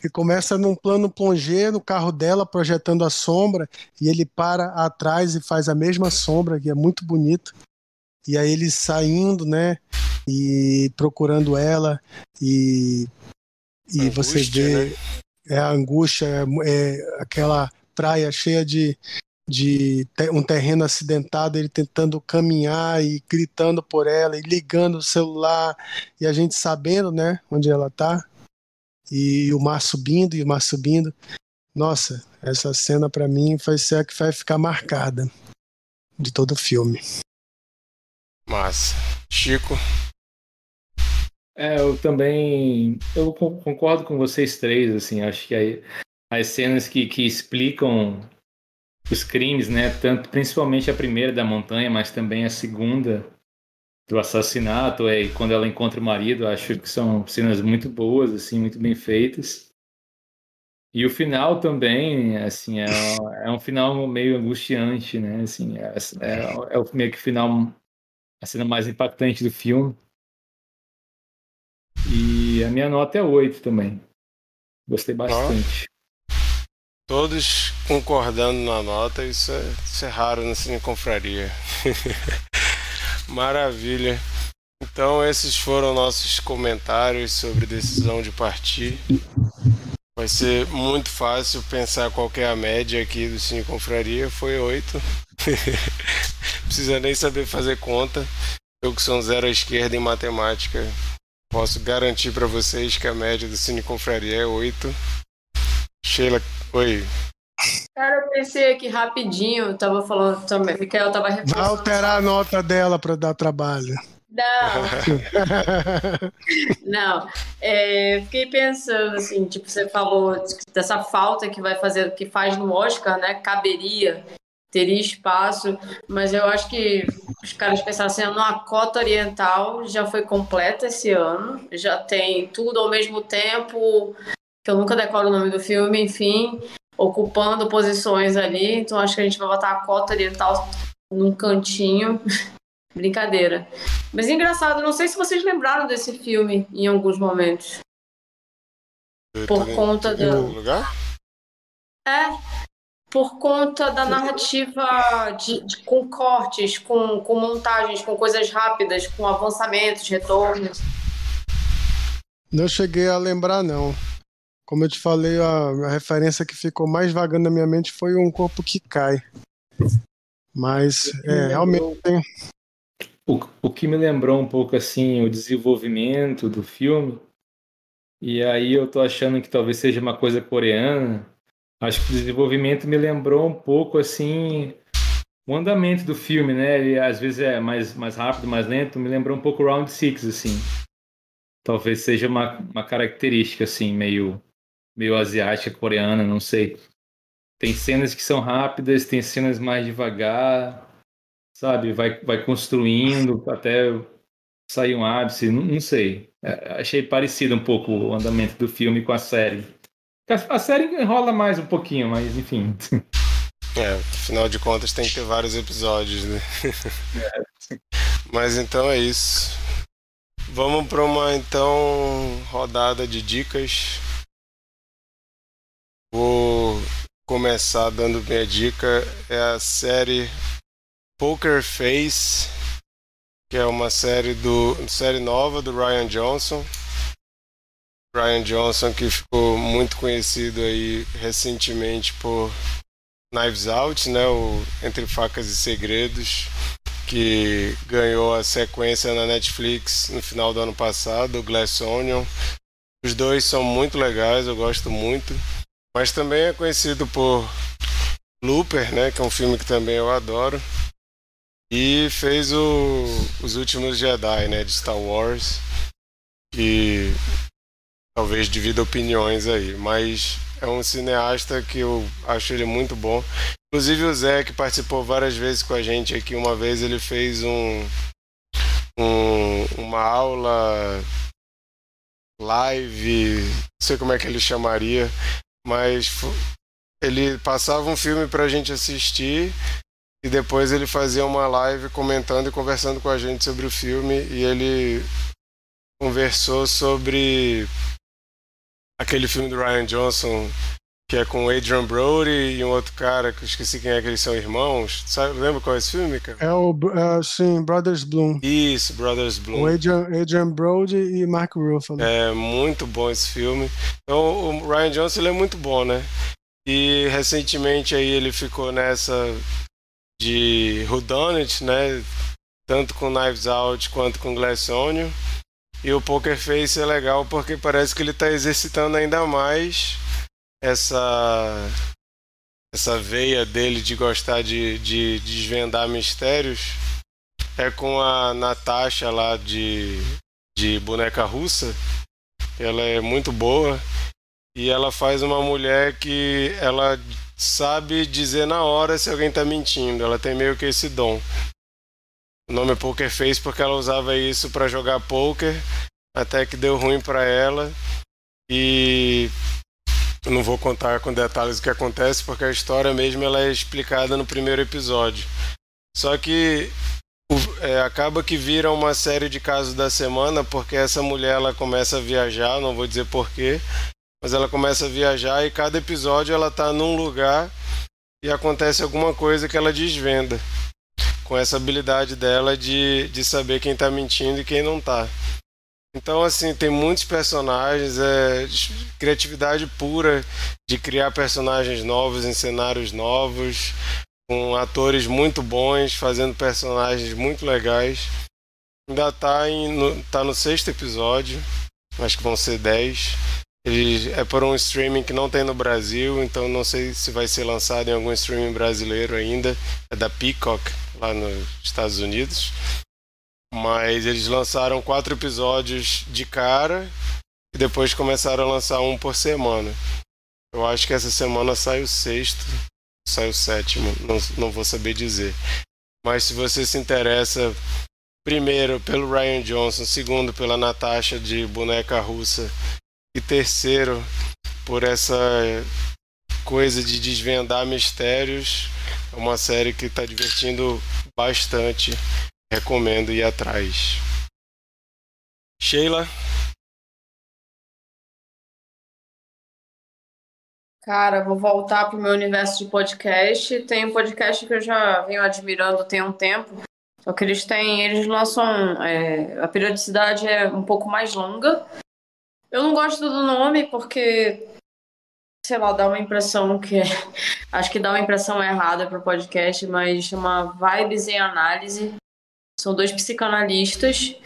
que começa num plano plongé no carro dela, projetando a sombra, e ele para atrás e faz a mesma sombra, que é muito bonito. E aí ele saindo, né, e procurando ela, e, e angústia, você vê né? é a angústia, é, é aquela praia cheia de, de um terreno acidentado, ele tentando caminhar e gritando por ela e ligando o celular e a gente sabendo, né, onde ela tá. E o mar subindo e o mar subindo. Nossa, essa cena para mim vai ser a que vai ficar marcada de todo o filme. Massa. Chico. É, eu também eu concordo com vocês três, assim, acho que aí, as cenas que, que explicam os crimes, né? Tanto, principalmente a primeira da montanha, mas também a segunda do assassinato, é, e quando ela encontra o marido, acho que são cenas muito boas, assim, muito bem feitas. E o final também, assim, é, é um final meio angustiante, né? Assim, é, é, é o meio que final, a cena mais impactante do filme. E a minha nota é 8 também. Gostei bastante. Todos concordando na nota, isso é, isso é raro na Cine Confraria. (laughs) Maravilha. Então, esses foram nossos comentários sobre decisão de partir. Vai ser muito fácil pensar qual é a média aqui do Cine Confraria. Foi 8. (laughs) Precisa nem saber fazer conta. Eu que sou um zero à esquerda em matemática, posso garantir para vocês que a média do Cine Confraria é 8. Sheila, oi. Cara, eu pensei aqui rapidinho, eu tava falando também, Micael tava reforçando. Vai alterar a nota dela para dar trabalho. Não. (laughs) Não. É, fiquei pensando assim, tipo, você falou dessa falta que vai fazer, que faz no Oscar, né? Caberia, teria espaço, mas eu acho que os caras pensaram assim, a cota oriental já foi completa esse ano, já tem tudo ao mesmo tempo, que eu nunca decoro o nome do filme, enfim, ocupando posições ali. Então acho que a gente vai botar a cota oriental num cantinho. (laughs) Brincadeira. Mas engraçado, não sei se vocês lembraram desse filme em alguns momentos. Por conta do. lugar? É. Por conta da narrativa de, de, com cortes, com, com montagens, com coisas rápidas, com avançamentos, retornos. Não cheguei a lembrar, não. Como eu te falei, a, a, referência que ficou mais vagando na minha mente foi um corpo que cai. Mas é, realmente tem. O, o que me lembrou um pouco assim o desenvolvimento do filme, e aí eu tô achando que talvez seja uma coisa coreana. Acho que o desenvolvimento me lembrou um pouco assim o andamento do filme, né? Ele às vezes é mais, mais rápido, mais lento. Me lembrou um pouco Round Six, assim. Talvez seja uma, uma característica assim meio meio asiática, coreana, não sei. Tem cenas que são rápidas, tem cenas mais devagar, sabe? Vai, vai construindo até sair um ápice, não, não sei. É, achei parecido um pouco o andamento do filme com a série. A, a série enrola mais um pouquinho, mas enfim. (laughs) É, afinal de contas tem que ter vários episódios, né? (laughs) É. Mas então é isso. Vamos para uma então rodada de dicas. Vou começar dando minha dica. É a série Poker Face, que é uma série do série nova do Ryan Johnson. Ryan Johnson que ficou muito conhecido aí recentemente por Knives Out, né, o Entre Facas e Segredos, que ganhou a sequência na Netflix no final do ano passado, o Glass Onion, Os dois são muito legais, eu gosto muito. Mas também é conhecido por Looper, né? Que é um filme que também eu adoro. E fez o, Os Últimos Jedi, né? De Star Wars. Que talvez divida opiniões aí. Mas é um cineasta que eu acho ele muito bom. Inclusive o Zé, que participou várias vezes com a gente aqui, uma vez ele fez um, um uma aula live, não sei como é que ele chamaria, mas ele passava um filme pra gente assistir e depois ele fazia uma live comentando e conversando com a gente sobre o filme e ele conversou sobre aquele filme do Ryan Johnson que é com o Adrian Brody e um outro cara que eu esqueci quem é que eles são irmãos. Sabe, lembra qual é esse filme, cara? É o, uh, sim, Brothers Bloom. Isso, Brothers Bloom. O Adrian, Adrian Brody e Mark Ruffalo. É muito bom esse filme. Então, o Ryan Johnson ele é muito bom, né? E recentemente aí ele ficou nessa de Whodunit, né? Tanto com Knives Out quanto com Glass Onion. E o Poker Face é legal porque parece que ele está exercitando ainda mais essa essa veia dele de gostar de, de, de desvendar mistérios é com a Natasha lá de, de boneca russa. Ela é muito boa e ela faz uma mulher que ela sabe dizer na hora se alguém está mentindo. Ela tem meio que esse dom. O nome é Poker Face porque ela usava isso para jogar poker até que deu ruim para ela e eu não vou contar com detalhes o que acontece porque a história mesmo ela é explicada no primeiro episódio. Só que é, acaba que vira uma série de casos da semana porque essa mulher ela começa a viajar, não vou dizer porquê, mas ela começa a viajar e cada episódio ela tá num lugar e acontece alguma coisa que ela desvenda com essa habilidade dela de, de saber quem está mentindo e quem não está. Então, assim, tem muitos personagens, é criatividade pura de criar personagens novos em cenários novos, com atores muito bons, fazendo personagens muito legais. Ainda está no, tá no sexto episódio, acho que vão ser dez. Ele é por um streaming que não tem no Brasil, então não sei se vai ser lançado em algum streaming brasileiro ainda. É da Peacock, lá nos Estados Unidos. Mas eles lançaram quatro episódios de cara e depois começaram a lançar um por semana. Eu acho que essa semana sai o sexto, sai o sétimo, não, não vou saber dizer. Mas se você se interessa, primeiro pelo Ryan Johnson, segundo pela Natasha de Boneca Russa e terceiro por essa coisa de desvendar mistérios, é uma série que está divertindo bastante. Recomendo ir atrás. Sheila? Cara, vou voltar para o meu universo de podcast. Tem um podcast que eu já venho admirando tem um tempo. Só que eles têm, eles lançam. É, a periodicidade é um pouco mais longa. Eu não gosto do nome porque, sei lá, dá uma impressão que. (laughs) acho que dá uma impressão errada para o podcast, mas chama Vibes em Análise. São dois psicanalistas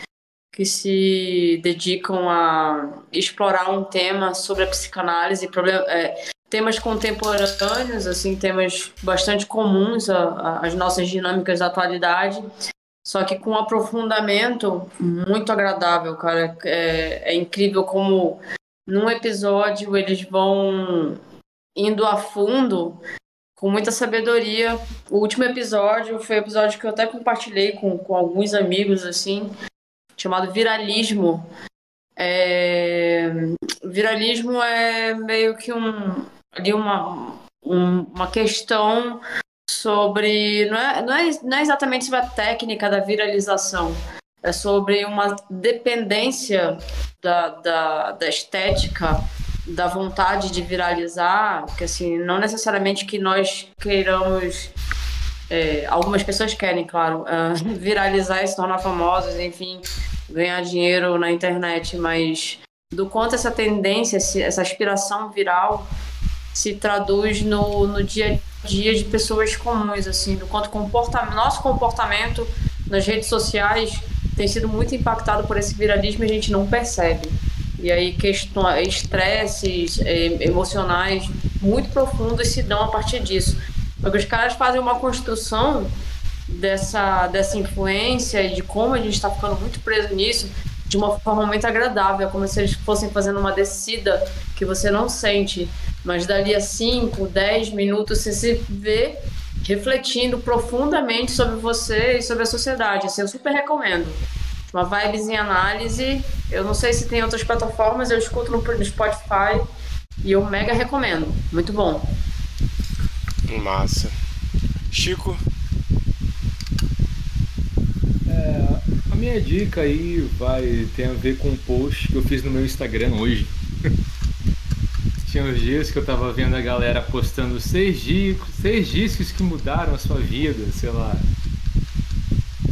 que se dedicam a explorar um tema sobre a psicanálise, problem, é, temas contemporâneos, assim, temas bastante comuns às nossas dinâmicas da atualidade, só que com um aprofundamento muito agradável, cara. É, é incrível como num episódio eles vão indo a fundo com muita sabedoria. O último episódio foi o episódio que eu até compartilhei com, com alguns amigos, assim, chamado Viralismo. É... Viralismo é meio que um, ali uma, um, uma questão sobre. Não é, não, é, não é exatamente sobre a técnica da viralização, é sobre uma dependência da, da, da estética da vontade de viralizar, que assim, não necessariamente que nós queiramos. É, algumas pessoas querem, claro, uh, (laughs) viralizar e se tornar famosos, enfim, ganhar dinheiro na internet, mas do quanto essa tendência, essa aspiração viral se traduz no, no dia a dia de pessoas comuns, assim, do quanto comporta, nosso comportamento nas redes sociais tem sido muito impactado por esse viralismo e a gente não percebe. E aí questões, estresses é, emocionais muito profundos se dão a partir disso. Porque os caras fazem uma construção dessa, dessa influência e de como a gente está ficando muito preso nisso de uma forma muito agradável, é como se eles fossem fazendo uma descida que você não sente, mas dali a 5, 10 minutos você se vê refletindo profundamente sobre você e sobre a sociedade. Assim, eu super recomendo. Uma vibes em análise. Eu não sei se tem outras plataformas, eu escuto no Spotify e eu mega recomendo. Muito bom. Massa. Chico? É, a minha dica aí vai ter a ver com um post que eu fiz no meu Instagram hoje. (laughs) Tinha uns dias que eu tava vendo a galera postando seis discos, seis discos que mudaram a sua vida, sei lá.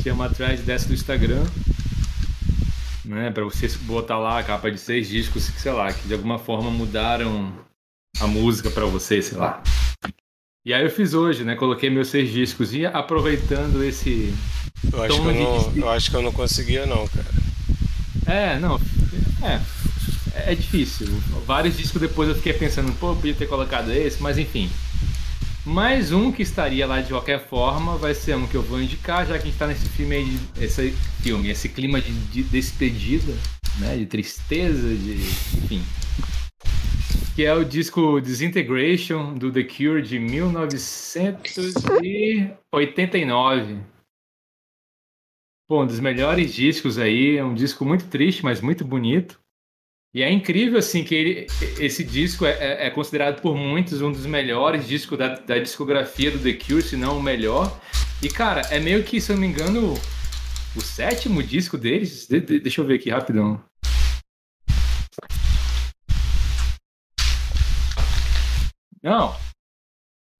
Tinha uma thread dessa do Instagram, né, para você botar lá a capa de seis discos, sei lá, que de alguma forma mudaram a música para você, sei lá. E aí eu fiz hoje, né? Coloquei meus seis discos e aproveitando esse. Eu acho, que eu, não, de... eu acho que eu não conseguia, não, cara. É, não. É. É difícil. Vários discos depois eu fiquei pensando, pô, eu podia ter colocado esse, mas enfim. Mais um que estaria lá de qualquer forma vai ser um que eu vou indicar, já que a gente está nesse filme aí, esse filme, esse clima de, de despedida, né? De tristeza, de. enfim que é o disco Disintegration do The Cure de 1989. Bom, um dos melhores discos aí, é um disco muito triste, mas muito bonito. E é incrível, assim, que ele, esse disco é, é, é, considerado por muitos um dos melhores discos da, da, discografia do The Cure, se não o melhor. E, cara, é meio que, se eu não me engano, o sétimo disco deles. De, de, deixa eu ver aqui rapidão. Não.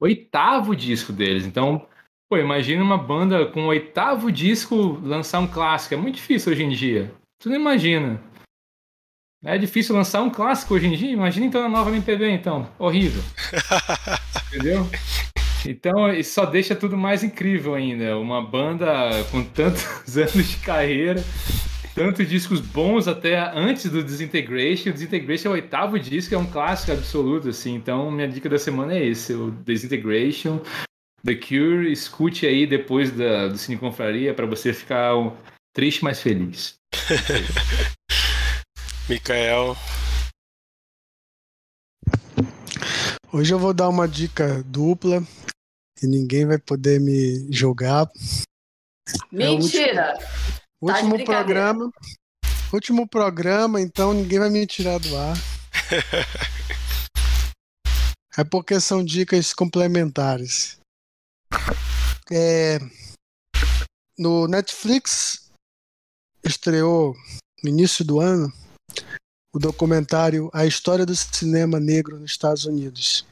Oitavo disco deles. Então, pô, imagina uma banda com oitavo disco lançar um clássico. É muito difícil hoje em dia. Tu não imagina. É difícil lançar um clássico hoje em dia. Imagina então a nova MPB, então. Horrível. (laughs) Entendeu? Então, isso só deixa tudo mais incrível ainda. Uma banda com tantos (laughs) anos de carreira tanto discos bons até antes do Disintegration. O Disintegration é o oitavo disco, é um clássico absoluto, assim. Então, minha dica da semana é esse, o Disintegration. The Cure, escute aí depois da, do Cine Confraria para você ficar triste, mas feliz. (laughs) Mikael. Hoje eu vou dar uma dica dupla e ninguém vai poder me julgar. Mentira! É Último programa. Último programa, então ninguém vai me tirar do ar. (laughs) é porque são dicas complementares. É, no Netflix estreou no início do ano o documentário A História do Cinema Negro nos Estados Unidos.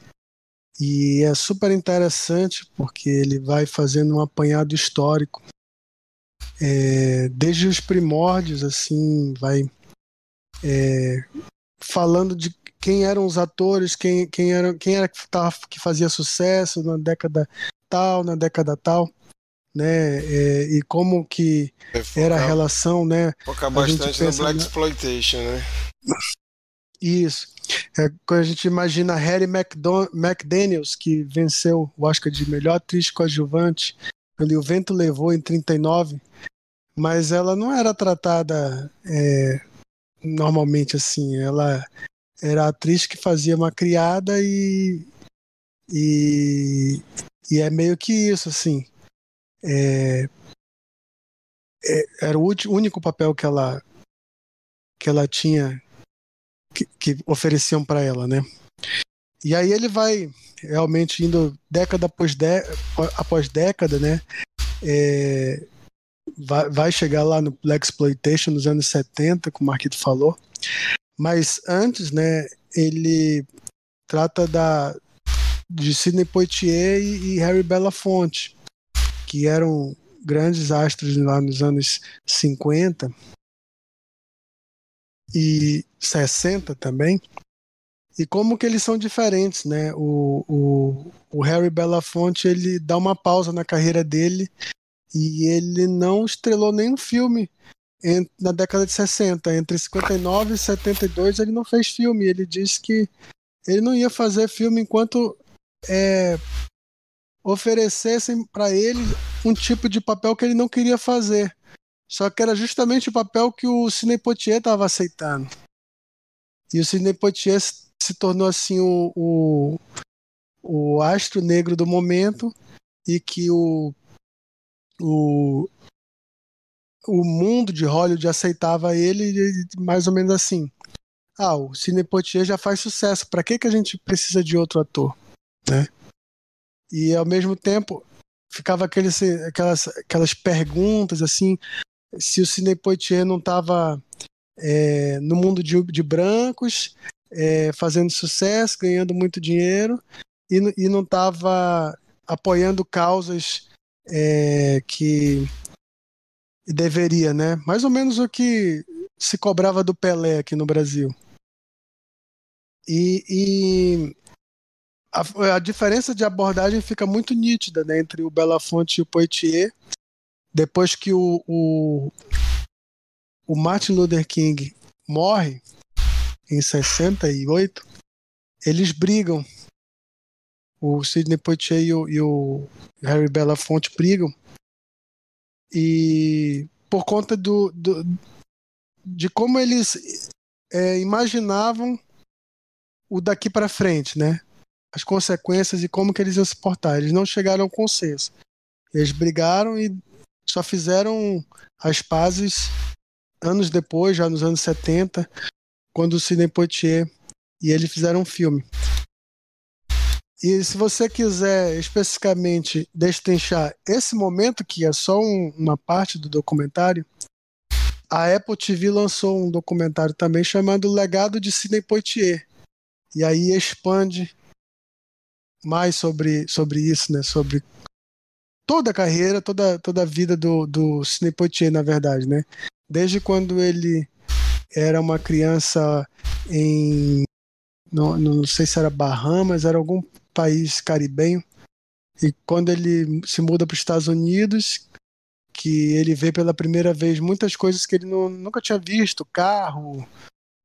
E é super interessante porque ele vai fazendo um apanhado histórico é, desde os primórdios, assim, vai é, falando de quem eram os atores, quem, quem, era, quem era que, tava, que fazia sucesso na década tal, na década tal, né? É, e como que focar, era a relação, né? Focar bastante no Black. Exploitation, né? Isso. É, quando a gente imagina Harry McDon McDaniels, que venceu o Oscar de melhor atriz coadjuvante, ali o vento levou em 39, mas ela não era tratada é, normalmente assim. Ela era a atriz que fazia uma criada e, e, e é meio que isso, assim. É, é, era o único papel que ela que ela tinha que, que ofereciam para ela, né? E aí ele vai realmente indo década após, de, após década, né? É, vai, vai chegar lá no Black Exploitation nos anos 70, como o Marquito falou. Mas antes, né, ele trata da de Sidney Poitier e, e Harry Belafonte, que eram grandes astros lá nos anos 50 e 60 também. E como que eles são diferentes, né? O, o, o Harry Belafonte ele dá uma pausa na carreira dele e ele não estrelou nenhum filme na década de 60. Entre 59 e 72 ele não fez filme. Ele disse que ele não ia fazer filme enquanto é, oferecessem para ele um tipo de papel que ele não queria fazer. Só que era justamente o papel que o Sidney Poitier estava aceitando. E o Sidney Poitier se tornou assim o, o, o astro negro do momento e que o, o, o mundo de Hollywood aceitava ele mais ou menos assim. Ah, o Sidney Poitier já faz sucesso, para que, que a gente precisa de outro ator? Né? E ao mesmo tempo ficava aqueles, aquelas, aquelas perguntas assim, se o Sidney Poitier não estava é, no mundo de, de brancos, é, fazendo sucesso, ganhando muito dinheiro, e, e não estava apoiando causas é, que deveria, né? Mais ou menos o que se cobrava do Pelé aqui no Brasil. E, e a, a, diferença de abordagem fica muito nítida né, entre o Belafonte e o Poitier. Depois que o, o, o Martin Luther King morre, em 68, eles brigam. O Sidney Poitier e o, e o Harry Belafonte brigam. E por conta do, do de como eles é, imaginavam o daqui para frente, né? As consequências e como que eles iam se portar. Eles não chegaram ao consenso. Eles brigaram e só fizeram as pazes anos depois, já nos anos 70, quando o Sidney Poitier e ele fizeram um filme. E se você quiser especificamente destrinchar esse momento, que é só um, uma parte do documentário, a Apple TV lançou um documentário também chamado Legado de Sidney Poitier. E aí expande mais sobre, sobre isso, né? Sobre toda a carreira, toda, toda a vida do, do Sidney Poitier, na verdade, né? Desde quando ele era uma criança em. Não, não sei se era Bahamas, era algum país caribenho. E quando ele se muda para os Estados Unidos, que ele vê pela primeira vez muitas coisas que ele não, nunca tinha visto, carro,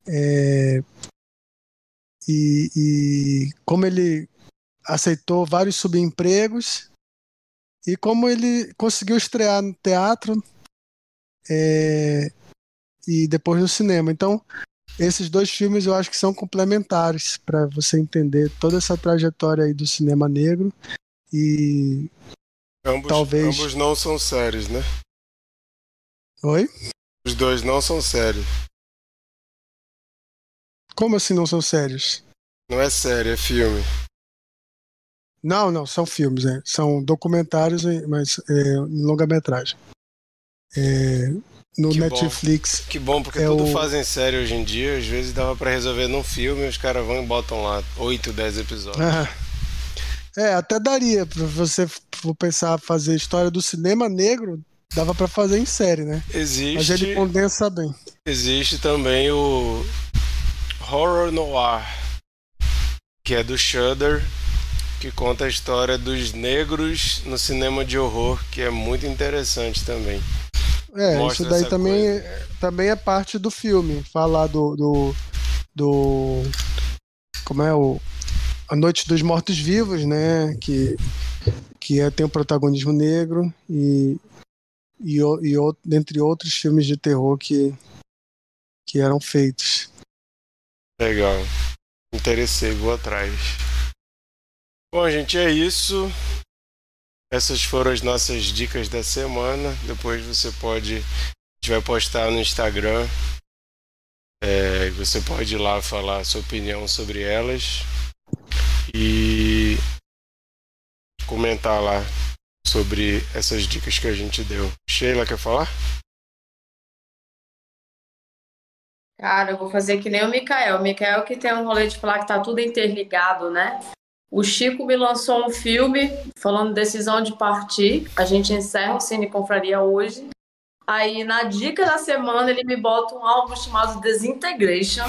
é, e, e, como ele aceitou vários subempregos e como ele conseguiu estrear no teatro é, e depois no cinema. Então, esses dois filmes eu acho que são complementares para você entender toda essa trajetória aí do cinema negro e ambos, talvez ambos não são sérios, né? Oi? Os dois não são sérios. Como assim não são sérios? Não é sério, é filme. Não, não, são filmes, né? São documentários, mas é, em longa-metragem. É, no que Netflix. Bom. Que bom, porque é tudo o... fazem sério hoje em dia. Às vezes dava para resolver num filme os caras vão e botam lá 8, 10 episódios. Ah. É, até daria pra você for pensar fazer história do cinema negro, dava para fazer em série, né? Existe. Mas ele condensa bem. Existe também o Horror Noir, que é do Shudder, que conta a história dos negros no cinema de horror, que é muito interessante também. É, Mostra isso daí também, é, também é parte do filme. Falar do, do, do. Como é o. A Noite dos Mortos Vivos, né? Que, que é, tem o protagonismo negro e, e, e, dentre outros filmes de terror que, que eram feitos. Legal. Interessei, vou atrás. Bom, gente, é isso. Essas foram as nossas dicas da semana. Depois você pode. A gente vai postar no Instagram. É, você pode ir lá falar sua opinião sobre elas. E comentar lá sobre essas dicas que a gente deu. Sheila, quer falar? Cara, eu vou fazer que nem o Mikael. O Mikael que tem um rolê de falar que tá tudo interligado, né? O Chico me lançou um filme falando decisão de partir. A gente encerra o Cine Confraria hoje. Aí, na dica da semana, ele me bota um álbum chamado Desintegration.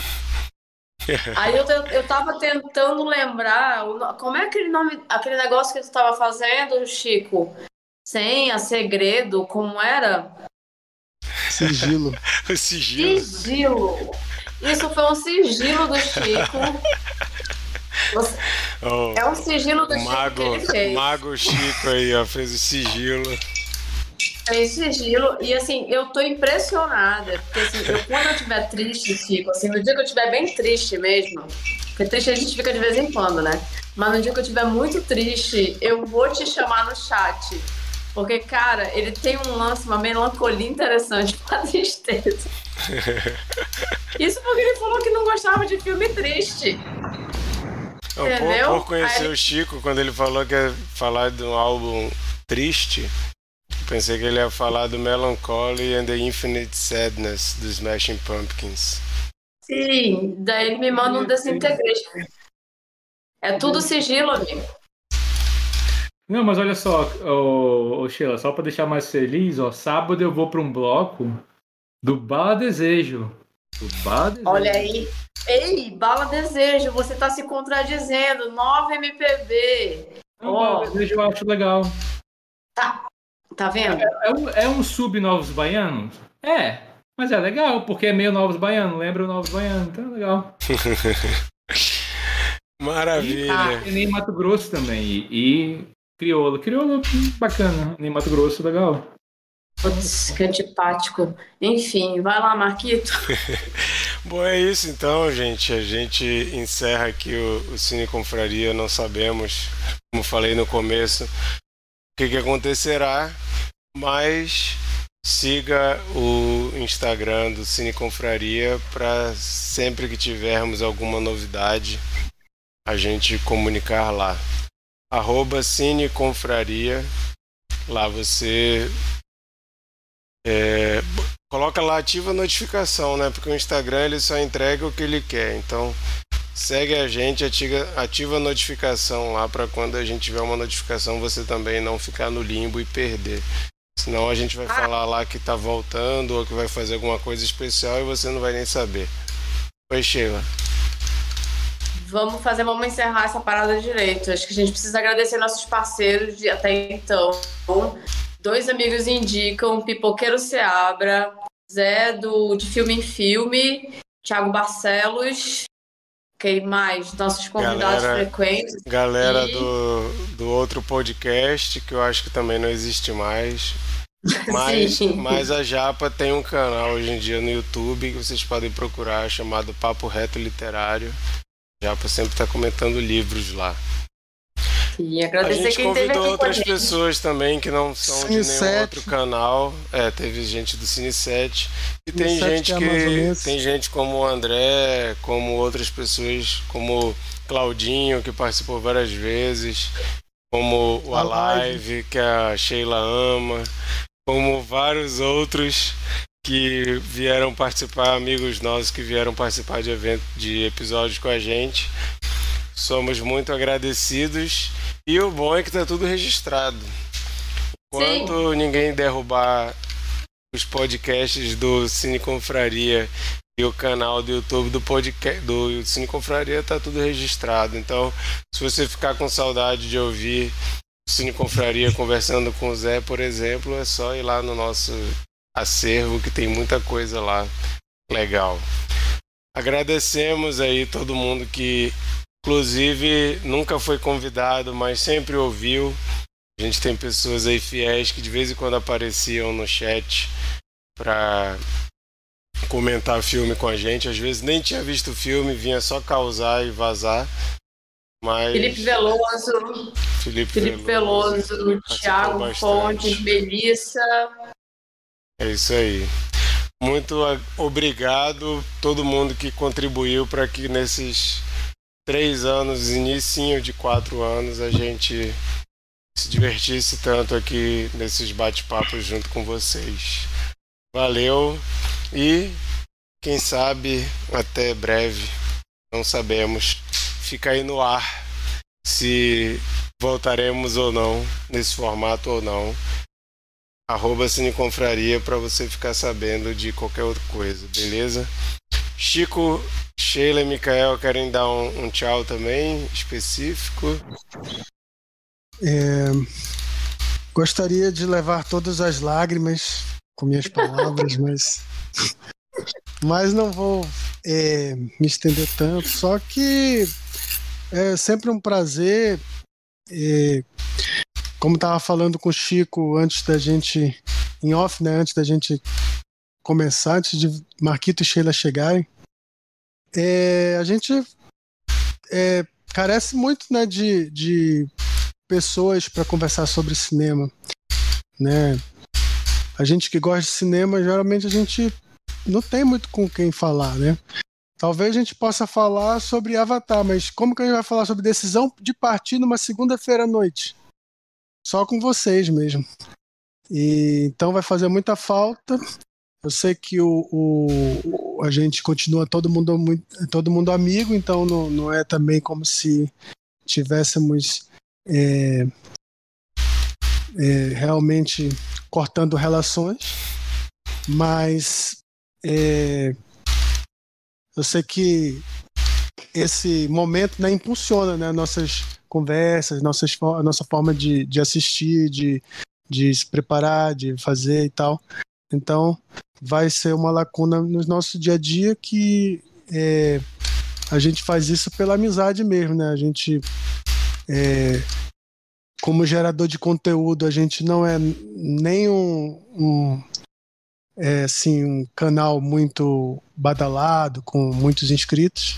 (laughs) Aí eu, eu tava tentando lembrar como é aquele nome, aquele negócio que tu tava fazendo, Chico? Senha, segredo, como era? Sigilo. (laughs) sigilo. Sigilo. Isso foi um sigilo do Chico. (laughs) Você- Oh, É um sigilo do Chico mago, que ele fez. mago Chico aí, ó, fez o sigilo. Fez sigilo. E assim, eu tô impressionada. Porque assim, eu, quando eu estiver triste, Chico, assim, no dia que eu estiver bem triste mesmo, porque triste a gente fica de vez em quando, né? Mas no dia que eu estiver muito triste, eu vou te chamar no chat. Porque, cara, ele tem um lance, uma melancolia interessante com a tristeza. (laughs) Isso porque ele falou que não gostava de filme triste. Não, por, por conhecer Aí- o Chico, quando ele falou que ia falar de um álbum triste, pensei que ele ia falar do Melancholy and the Infinite Sadness dos Smashing Pumpkins. Sim, daí ele me manda um desintegration. É tudo sigilo, amigo. Não, mas olha só, ô, ô Sheila, só pra deixar mais feliz, ó, sábado eu vou pra um bloco do Bala Desejo. Do Bala Desejo. Olha aí. Ei, Bala Desejo, você tá se contradizendo. 9 MPB. Não, Ó. Bala Desejo eu acho legal. Tá vendo? É um, é um sub Novos Baianos? É, mas é legal, porque é meio Novos Baianos, lembra o Novos Baianos, então é legal. (laughs) Maravilha. E nem Mato Grosso também, e, e Crioulo. Crioulo hum, bacana, nem Mato Grosso legal. Putz, que antipático. Enfim, vai lá, Marquito. (laughs) Bom, é isso então, gente. A gente encerra aqui o, o Cine Confraria. Não sabemos, como falei no começo, o que, que acontecerá, mas siga o Instagram do Cine Confraria para sempre que tivermos alguma novidade a gente comunicar lá. Arroba Cine Confraria. Lá você é, coloca lá ativa a notificação, né? Porque o Instagram ele só entrega o que ele quer. Então segue a gente, ativa, ativa a notificação lá para quando a gente tiver uma notificação você também não ficar no limbo e perder. Senão a gente vai Ah. falar lá que tá voltando ou que vai fazer alguma coisa especial e você não vai nem saber. Oi, Sheila. Vamos fazer, vamos encerrar essa parada direito. Acho que a gente precisa agradecer nossos parceiros de até então. Dois amigos indicam, Pipoqueiro Seabra, Zé do de Filme em Filme, Thiago Barcelos, quem mais? Nossos convidados Galera- frequentes. Galera E- do, do outro podcast, que eu acho que também não existe mais. (laughs) Mas, mas a Japa tem um canal hoje em dia no YouTube que vocês podem procurar, chamado Papo Reto Literário. A Japa sempre está comentando livros lá. E A agradecer gente quem teve convidou a outras gente. pessoas também que não são de Cine nenhum 7. outro canal. É, teve gente do Cine 7. E Cine tem 7 gente que é. Tem gente como o André, como outras pessoas, como Claudinho, que participou várias vezes, como o A Alive, que a Sheila ama, como vários outros que vieram participar, amigos nossos que vieram participar de evento, de episódios com a gente. Somos muito agradecidos e o bom é que tá tudo registrado. Enquanto ninguém derrubar os podcasts do Cine Confraria e o canal do YouTube do podcast do Cine Confraria tá tudo registrado. Então, se você ficar com saudade de ouvir o Cine Confraria (laughs) conversando com o Zé, por exemplo, é só ir lá no nosso acervo que tem muita coisa lá legal. Agradecemos aí todo mundo que inclusive nunca foi convidado, mas sempre ouviu. A gente tem pessoas aí fiéis que de vez em quando apareciam no chat para comentar filme com a gente. Às vezes nem tinha visto o filme, vinha só causar e vazar. Mas Felipe Veloso, Felipe Felipe Veloso, Thiago bastante. Fontes, Melissa. É isso aí. Muito a- obrigado todo mundo que contribuiu para que nesses três anos, inicinho de quatro anos, a gente se divertisse tanto aqui nesses bate-papos junto com vocês. Valeu e quem sabe até breve, não sabemos. Fica aí no ar se voltaremos ou não nesse formato ou não arroba Cineconfraria para você ficar sabendo de qualquer outra coisa, beleza? Chico, Sheila e Mikael querem dar um, um tchau também específico. É, gostaria de levar todas as lágrimas com minhas (laughs) palavras, mas. Mas não vou é, me estender tanto. Só que é sempre um prazer. É, como estava falando com o Chico antes da gente. Em off, né? Antes da gente começar, antes de Marquito e Sheila chegarem. É, a gente é, carece muito né, de, de pessoas para conversar sobre cinema. Né? A gente que gosta de cinema, geralmente a gente não tem muito com quem falar, né? Talvez a gente possa falar sobre Avatar, mas como que a gente vai falar sobre decisão de partir numa segunda-feira à noite? Só com vocês mesmo. E então vai fazer muita falta. Eu sei que o, o, a gente continua todo mundo todo mundo amigo, então não, não é também como se tivéssemos é, é, realmente cortando relações, mas é, eu sei que esse momento né, impulsiona né, nossas conversas, nossas, a nossa forma de, de assistir, de, de se preparar, de fazer e tal. Então, vai ser uma lacuna no nosso dia a dia que é, a gente faz isso pela amizade mesmo, né? A gente, é, como gerador de conteúdo, a gente não é nem um, um é, assim, um canal muito badalado, com muitos inscritos.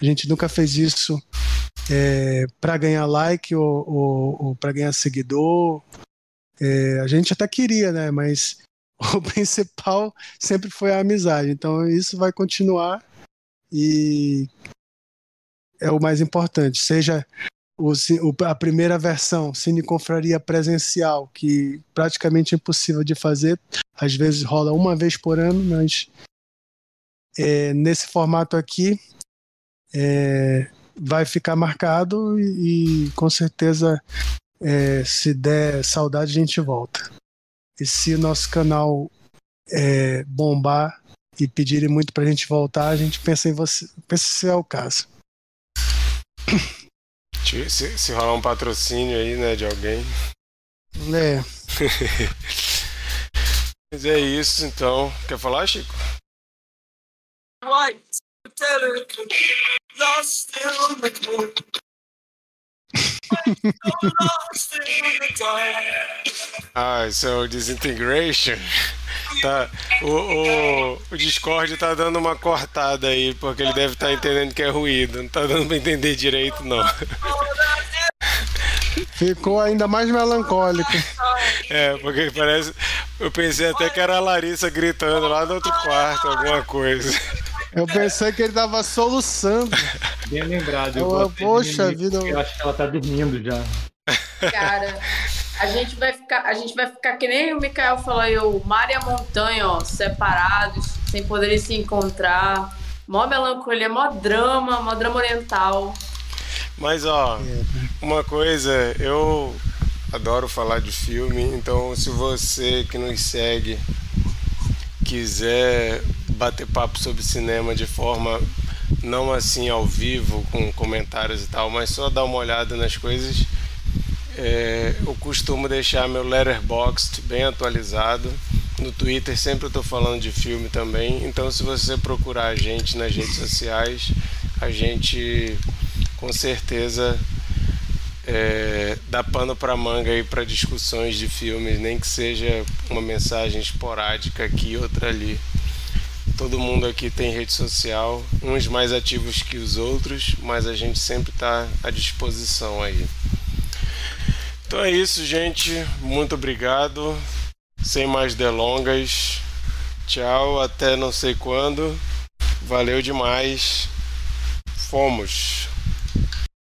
A gente nunca fez isso é, para ganhar like ou, ou, ou para ganhar seguidor. É, a gente até queria, né? Mas (laughs) o principal sempre foi a amizade. Então isso vai continuar e é o mais importante. Seja o, a primeira versão, Cine Confraria presencial, que praticamente é impossível de fazer, às vezes rola uma vez por ano, mas é, nesse formato aqui é, vai ficar marcado e, e com certeza, é, se der saudade, a gente volta. E se o nosso canal é, bombar e pedirem muito pra gente voltar, a gente pensa em você. Pensa se é o caso. Se, se rolar um patrocínio aí, né, de alguém. É. (laughs) Mas é isso, então. Quer falar, Chico? Ah, isso é o Disintegration. (laughs) Tá, o, o, o, Discord tá dando uma cortada aí, porque ele deve estar tá entendendo que é ruído. Não tá dando pra entender direito, não. (laughs) Ficou ainda mais melancólico. É, porque parece. Eu pensei até que era a Larissa gritando lá no outro quarto, alguma coisa. Eu pensei que ele tava soluçando. (laughs) Bem lembrado. Eu, eu poxa vida. Eu acho que ela tá dormindo já. Cara, a gente vai ficar, a gente vai ficar que nem o Mikael falou aí, o mar e a montanha, ó, separados, sem poderem se encontrar. Mó melancolia, mó drama, mó drama oriental. Mas ó, uma coisa, eu adoro falar de filme, então se você que nos segue quiser bater papo sobre cinema de forma não assim ao vivo com comentários e tal, mas só dar uma olhada nas coisas. É, eu costumo deixar meu letterboxd bem atualizado. No Twitter sempre estou falando de filme também. Então se você procurar a gente nas redes sociais, a gente com certeza é, dá pano para manga aí para discussões de filmes, nem que seja uma mensagem esporádica aqui outra ali. Todo mundo aqui tem rede social, uns mais ativos que os outros, mas a gente sempre está à disposição aí. Então é isso, gente. Muito obrigado. Sem mais delongas. Tchau, até não sei quando. Valeu demais. Fomos.